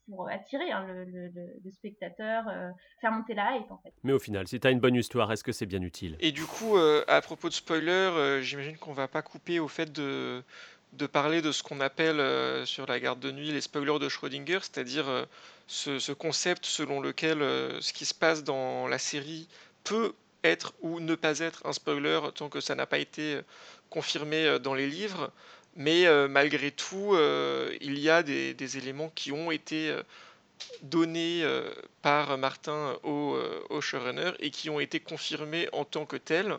pour attirer hein, le, le, le- le spectateur, euh, faire monter la hype en fait. Mais au final, si t'as une bonne histoire, est-ce que c'est bien utile? Et du coup, euh, à propos de spoiler, euh, j'imagine qu'on va pas couper au fait de, de parler de ce qu'on appelle euh, sur la garde de nuit les spoilers de Schrödinger, c'est-à-dire euh, ce, ce concept selon lequel euh, ce qui se passe dans la série peut être ou ne pas être un spoiler tant que ça n'a pas été confirmé dans les livres. Mais euh, malgré tout, euh, il y a des, éléments qui ont été euh, donnés par Martin au, au showrunner et qui ont été confirmés en tant que tels.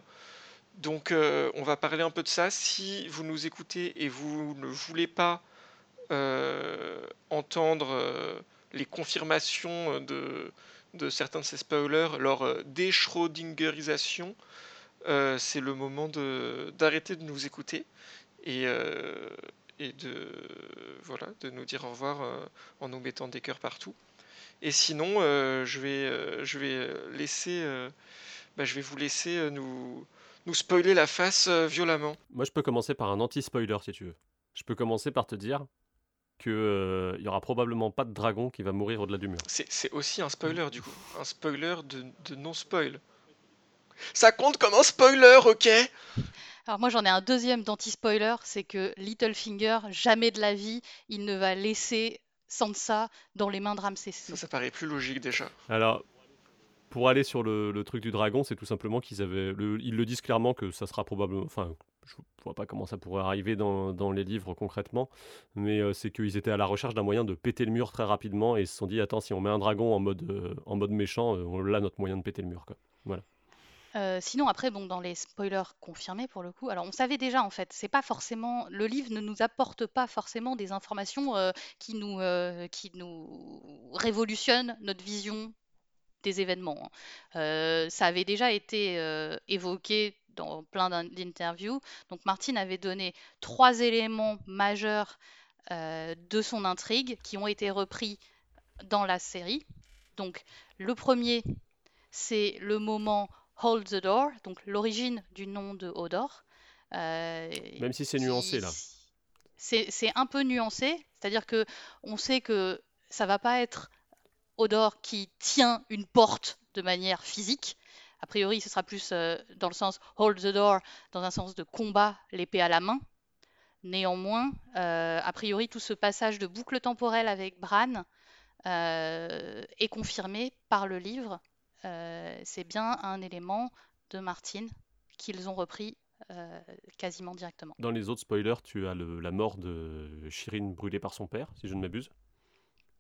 Donc on va parler un peu de ça. Si vous nous écoutez et vous ne voulez pas entendre les confirmations de, certains de ces spoilers, leur déschrodingerisation, c'est le moment d'arrêter de nous écouter et, euh, et de, voilà, de nous dire au revoir euh, en nous mettant des cœurs partout. Et sinon, euh, je, vais, je vais laisser, bah, je vais vous laisser nous, nous spoiler la face violemment. Moi, je peux commencer par un anti-spoiler si tu veux. Je peux commencer par te dire que euh, y aura probablement pas de dragon qui va mourir au-delà du mur. C'est c'est aussi un spoiler du coup, un spoiler de, de non-spoil. Ça compte comme un spoiler, ok? Alors moi j'en ai un deuxième d'anti-spoiler, c'est que Littlefinger, jamais de la vie, il ne va laisser Sansa dans les mains de Ramsay Ça, ça paraît plus logique déjà. Alors, pour aller sur le, le truc du dragon, c'est tout simplement qu'ils avaient. le- ils le disent clairement que ça sera probablement. Enfin, je vois pas comment ça pourrait arriver dans, dans les livres concrètement, mais euh, c'est qu'ils étaient à la recherche d'un moyen de péter le mur très rapidement et ils se sont dit attends, si on met un dragon en mode, euh, en mode méchant, euh, on a notre moyen de péter le mur. Quoi. Euh, sinon après bon dans les spoilers confirmés pour le coup, alors on savait déjà en fait, c'est pas forcément le livre ne nous apporte pas forcément des informations euh, qui nous euh, qui nous révolutionnent notre vision des événements. hein. Ça avait déjà été évoqué dans plein d'in- d'interviews. Donc Martine avait donné trois éléments majeurs de son intrigue qui ont été repris dans la série. Donc le premier, c'est le moment Hold the Door, donc l'origine du nom de Hodor. euh, Même si c'est nuancé là. C'est c'est un peu nuancé, c'est-à-dire que on sait que ça va pas être Hodor qui tient une porte de manière physique. A priori, ce sera plus euh, dans le sens hold the door, dans un sens de combat, l'épée à la main. Néanmoins, euh, a priori, tout ce passage de boucle temporelle avec Bran euh, est confirmé par le livre. Euh, c'est bien un élément de Martine qu'ils ont repris euh, quasiment directement. Dans les autres spoilers, tu as le- la mort de Shirin brûlée par son père, si je ne m'abuse,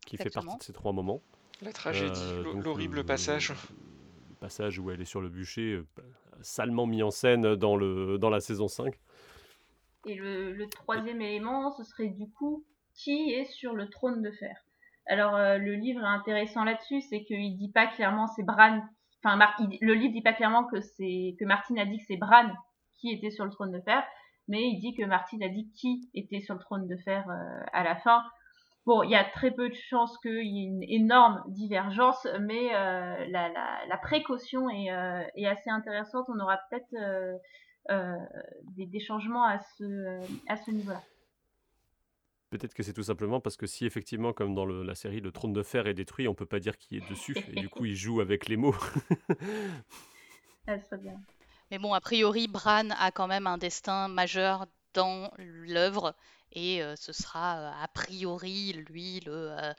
qui fait partie de ces trois moments. La tragédie, Euh, l'horrible le- passage. Le passage où elle est sur le bûcher, salement mis en scène dans, le, dans la saison 5. Et le, le troisième élément, ce serait du coup qui est sur le trône de fer? Alors euh, le livre est intéressant là-dessus, c'est qu'il dit pas clairement c'est Bran. Enfin, le livre dit pas clairement que c'est que Martine a dit que c'est Bran qui était sur le trône de fer, mais il dit que Martine a dit qui était sur le trône de fer euh, à la fin. Bon, il y a très peu de chances qu'il y ait une énorme divergence, mais euh, la, précaution est, assez intéressante. On aura peut-être des, des changements à ce, à ce niveau-là. Peut-être que c'est tout simplement parce que si effectivement, comme dans le- la série, le trône de fer est détruit, on peut pas dire qui est dessus, <laughs> et du coup, il joue avec les mots. <laughs> Bien. Mais bon, a priori, Bran a quand même un destin majeur dans l'œuvre et euh, ce sera euh, a priori lui le, euh,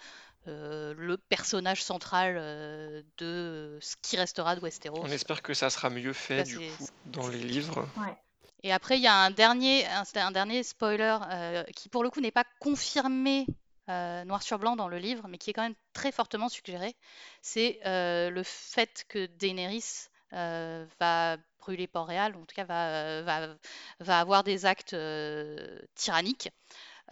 euh, le personnage central euh, de ce qui restera de Westeros. On espère que ça sera mieux fait Là, du coup dans les livres. Et après, il y a un dernier, un, dernier spoiler euh, qui, pour le coup, n'est pas confirmé euh, noir sur blanc dans le livre, mais qui est quand même très fortement suggéré. C'est euh, le fait que Daenerys va brûler Port-Réal, en tout cas va, va, va avoir des actes tyranniques.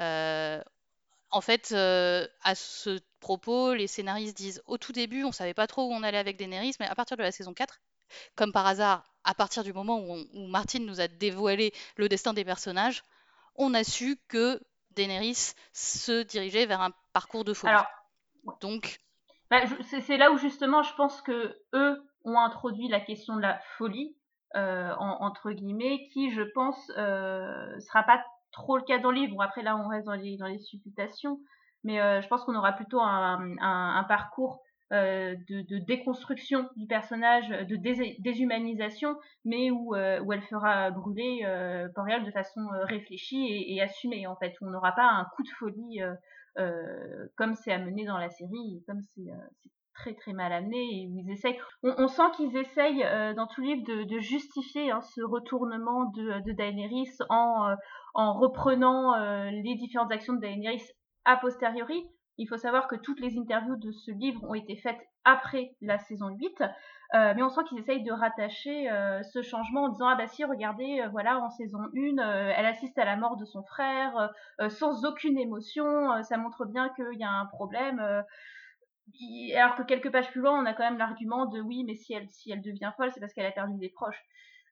En fait, à ce propos, les scénaristes disent au tout début, on savait pas trop où on allait avec Daenerys, mais à partir de la saison 4, comme par hasard, à partir du moment où, on- où Martin nous a dévoilé le destin des personnages, on a su que Daenerys se dirigeait vers un parcours de folie. Alors, Donc, Bah, c'est c'est là où justement je pense que eux ont introduit la question de la folie euh, en- entre guillemets, qui je pense euh, sera pas trop le cas dans le livre. Bon, après là on reste dans les dans les supputations, mais euh, je pense qu'on aura plutôt un, un, un parcours euh, de, de déconstruction du personnage, de dés- déshumanisation, mais où euh, où elle fera brûler euh, de façon euh, réfléchie et, assumée en fait, où on n'aura pas un coup de folie. euh, euh, comme c'est amené dans la série, comme c'est euh, très très mal amené, et ils essayent, on, sent qu'ils essayent euh, dans tout le livre de, de justifier hein, ce retournement de, de Daenerys en, euh, en reprenant euh, les différentes actions de Daenerys a posteriori. Il faut savoir que toutes les interviews de ce livre ont été faites après la saison 8, euh, mais on sent qu'ils essayent de rattacher euh, ce changement en disant ah bah si regardez euh, voilà en saison 1 euh, elle assiste à la mort de son frère sans aucune émotion, ça montre bien qu'il y a un problème. alors que quelques pages plus loin, on a quand même l'argument de oui, mais si elle, si elle devient folle, c'est parce qu'elle a perdu des proches.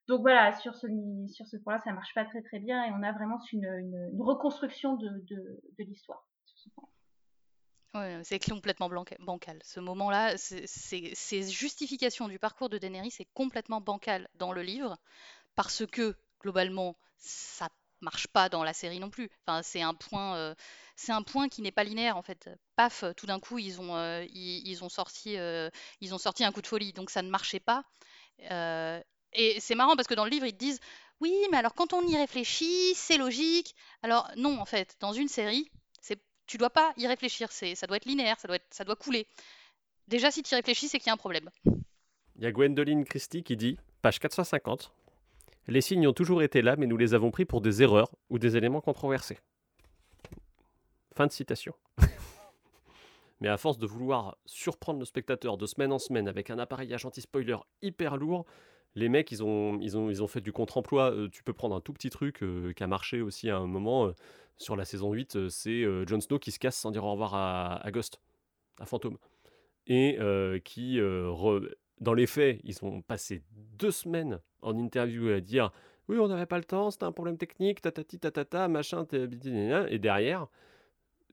Donc voilà, sur ce, sur ce point-là, ça marche pas très très bien et on a vraiment une, reconstruction de, de, de l'histoire. sur ce point. C'est complètement bancal. Ce moment-là, ces justifications du parcours de Daenerys est complètement bancal dans le livre, parce que globalement, ça marche pas dans la série non plus. Enfin, c'est un point, euh, c'est un point qui n'est pas linéaire en fait. Paf, tout d'un coup, ils ont, euh, ils, ont sorti, euh, ils ont sorti un coup de folie, donc ça ne marchait pas. Et c'est marrant parce que dans le livre, ils disent, oui, mais alors quand on y réfléchit, c'est logique. Alors non, en fait, dans une série, tu dois pas y réfléchir, c'est, ça doit être linéaire, ça doit être, couler. Déjà, si tu y réfléchis, c'est qu'il y a un problème. Il y a Gwendoline Christie qui dit, page 450, Les signes ont toujours été là, mais nous les avons pris pour des erreurs ou des éléments controversés. Fin de citation. <laughs> mais à force de vouloir surprendre le spectateur de semaine en semaine avec un appareillage anti-spoiler hyper lourd, les mecs, ils ont, ils ont, ils ont fait du contre-emploi. Euh, tu peux prendre un tout petit truc euh, qui a marché aussi à un moment. euh, sur la saison 8, euh, c'est Jon Snow qui se casse sans dire au revoir à, Ghost, à Fantôme. Et qui, dans les faits, ils ont passé deux semaines en interview à dire Oui, on n'avait pas le temps, c'était un problème technique, tatati tatata, machin, et derrière.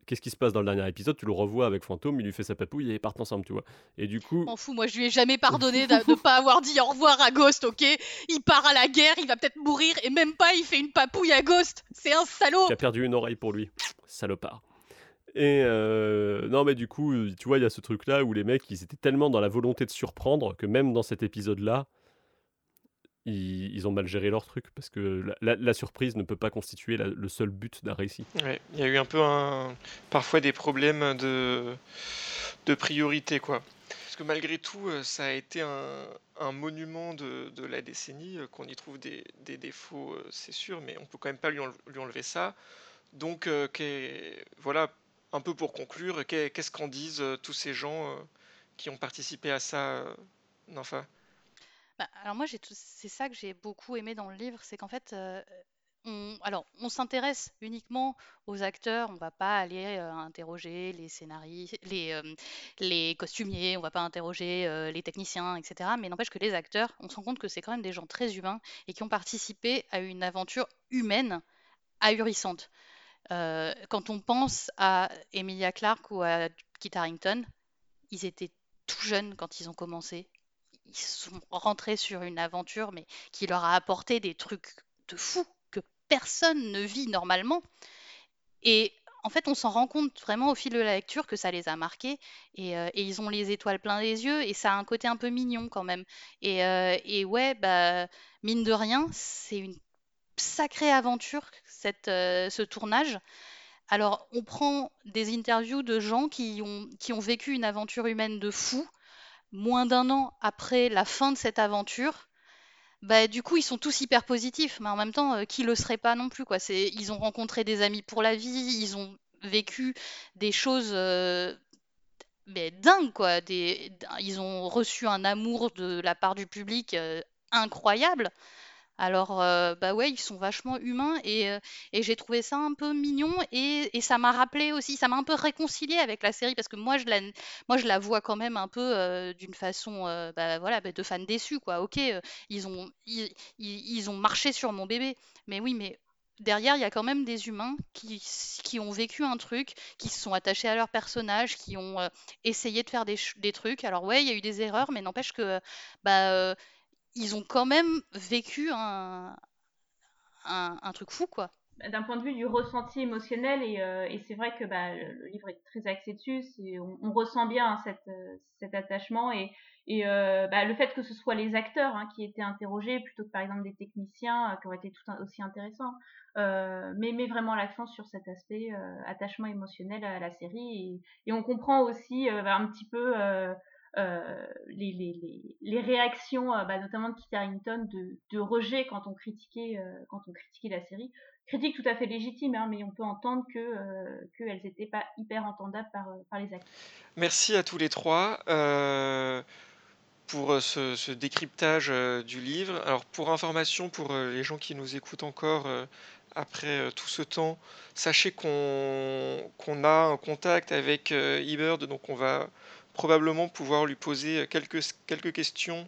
Qu'est-ce qui se passe dans le dernier épisode Tu le revois avec Fantôme, il lui fait sa papouille et ils partent ensemble, tu vois. Et du coup, M'en fous, moi je lui ai jamais pardonné <laughs> de ne pas avoir dit au revoir à Ghost, ok? Il part à la guerre, il va peut-être mourir et même pas il fait une papouille à Ghost. C'est un salaud. qui a perdu une oreille pour lui. Salopard. Et euh, non, mais du coup, tu vois, il y a ce truc-là où les mecs, ils étaient tellement dans la volonté de surprendre que même dans cet épisode-là, ils, ont mal géré leur truc parce que la, surprise ne peut pas constituer le seul but d'un récit. Il y a eu un peu parfois des problèmes de, priorité, quoi. Parce que malgré tout, euh, ça a été un, monument de, la décennie, euh, qu'on y trouve des, défauts, euh, c'est sûr, mais on peut quand même pas lui, enle- lui enlever ça. Donc, voilà, un peu pour conclure, qu'est- qu'est-ce qu'en disent tous ces gens qui ont participé à ça, Nympha Bah, alors moi, c'est ça que j'ai beaucoup aimé dans le livre, c'est qu'en fait, euh, on, alors, on s'intéresse uniquement aux acteurs, on va pas aller euh, interroger les scénaristes, les, euh, les costumiers, on va pas interroger les techniciens, etc. Mais n'empêche que les acteurs, on se rend compte que c'est quand même des gens très humains et qui ont participé à une aventure humaine ahurissante. Quand on pense à Emilia Clarke ou à Kit Harington, ils étaient tout jeunes quand ils ont commencé ils sont rentrés sur une aventure, mais qui leur a apporté des trucs de fou que personne ne vit normalement. Et en fait, on s'en rend compte vraiment au fil de la lecture que ça les a marqués et, et, ils ont les étoiles plein les yeux et ça a un côté un peu mignon quand même. Et, et ouais, bah, mine de rien, c'est une sacrée aventure cette, ce tournage. Alors, on prend des interviews de gens qui ont, qui ont vécu une aventure humaine de fou, moins d'un an après la fin de cette aventure. Bah, du coup, ils sont tous hyper positifs, mais en même temps, euh, qui le serait pas non plus, quoi. C'est, ils ont rencontré des amis pour la vie, ils ont vécu des choses euh, mais dingues, quoi. Ils ont reçu un amour de la part du public euh, incroyable. Alors, euh, bah ouais, ils sont vachement humains et, euh, j'ai trouvé ça un peu mignon et, ça m'a rappelé aussi, ça m'a un peu réconcilié avec la série parce que moi je la, moi, je la vois quand même un peu euh, d'une façon bah, voilà, bah, de fan déçu, quoi. Ok, ils, ont, ils, ont marché sur mon bébé, mais oui, mais derrière, il y a quand même des humains qui, qui, ont vécu un truc, qui se sont attachés à leur personnage, qui ont essayé de faire des, des, trucs. Alors ouais, il y a eu des erreurs, mais n'empêche que bah, ils ont quand même vécu un, truc fou, quoi. Bah, d'un point de vue du ressenti émotionnel, et, euh, c'est vrai que bah, le, livre est très axé dessus, on, ressent bien euh, cet attachement et, euh, bah, le fait que ce soit les acteurs hein, qui étaient interrogés plutôt que par exemple des techniciens qui auraient été tout aussi intéressants, mais met vraiment l'accent sur cet aspect attachement émotionnel à la série et on comprend aussi un petit peu euh, les, réactions, euh, bah, notamment de Kit Harington, de, rejet quand on critiquait euh, quand on critiquait la série. Critique tout à fait légitime, hein, mais on peut entendre que qu'elles n'étaient pas hyper entendables par, par les acteurs. Merci à tous les trois pour ce, décryptage du livre. Alors pour information, pour les gens qui nous écoutent encore après tout ce temps, sachez qu'on qu'on a un contact avec eBird, donc on va probablement pouvoir lui poser quelques, quelques questions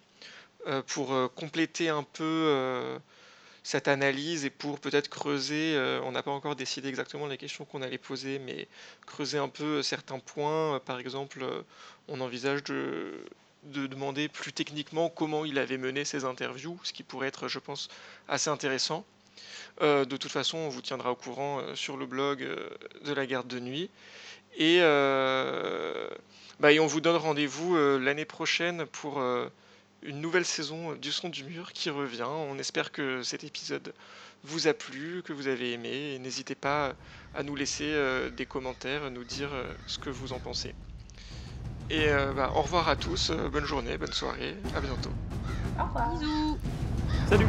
euh, pour euh, compléter un peu euh, cette analyse et pour peut-être creuser, on n'a pas encore décidé exactement les questions qu'on allait poser, mais creuser un peu certains points. Par exemple, on envisage de, de demander plus techniquement comment il avait mené ses interviews, ce qui pourrait être, je pense, assez intéressant. de toute façon, on vous tiendra au courant sur le blog de la garde de nuit. Et bah, et on vous donne rendez-vous euh, l'année prochaine pour euh, une nouvelle saison du Son du Mur qui revient. On espère que cet épisode vous a plu, que vous avez aimé. N'hésitez pas à nous laisser euh, des commentaires, à nous dire ce que vous en pensez. Et bah, au revoir à tous, bonne journée, bonne soirée, à bientôt. Au revoir. Bisous. Salut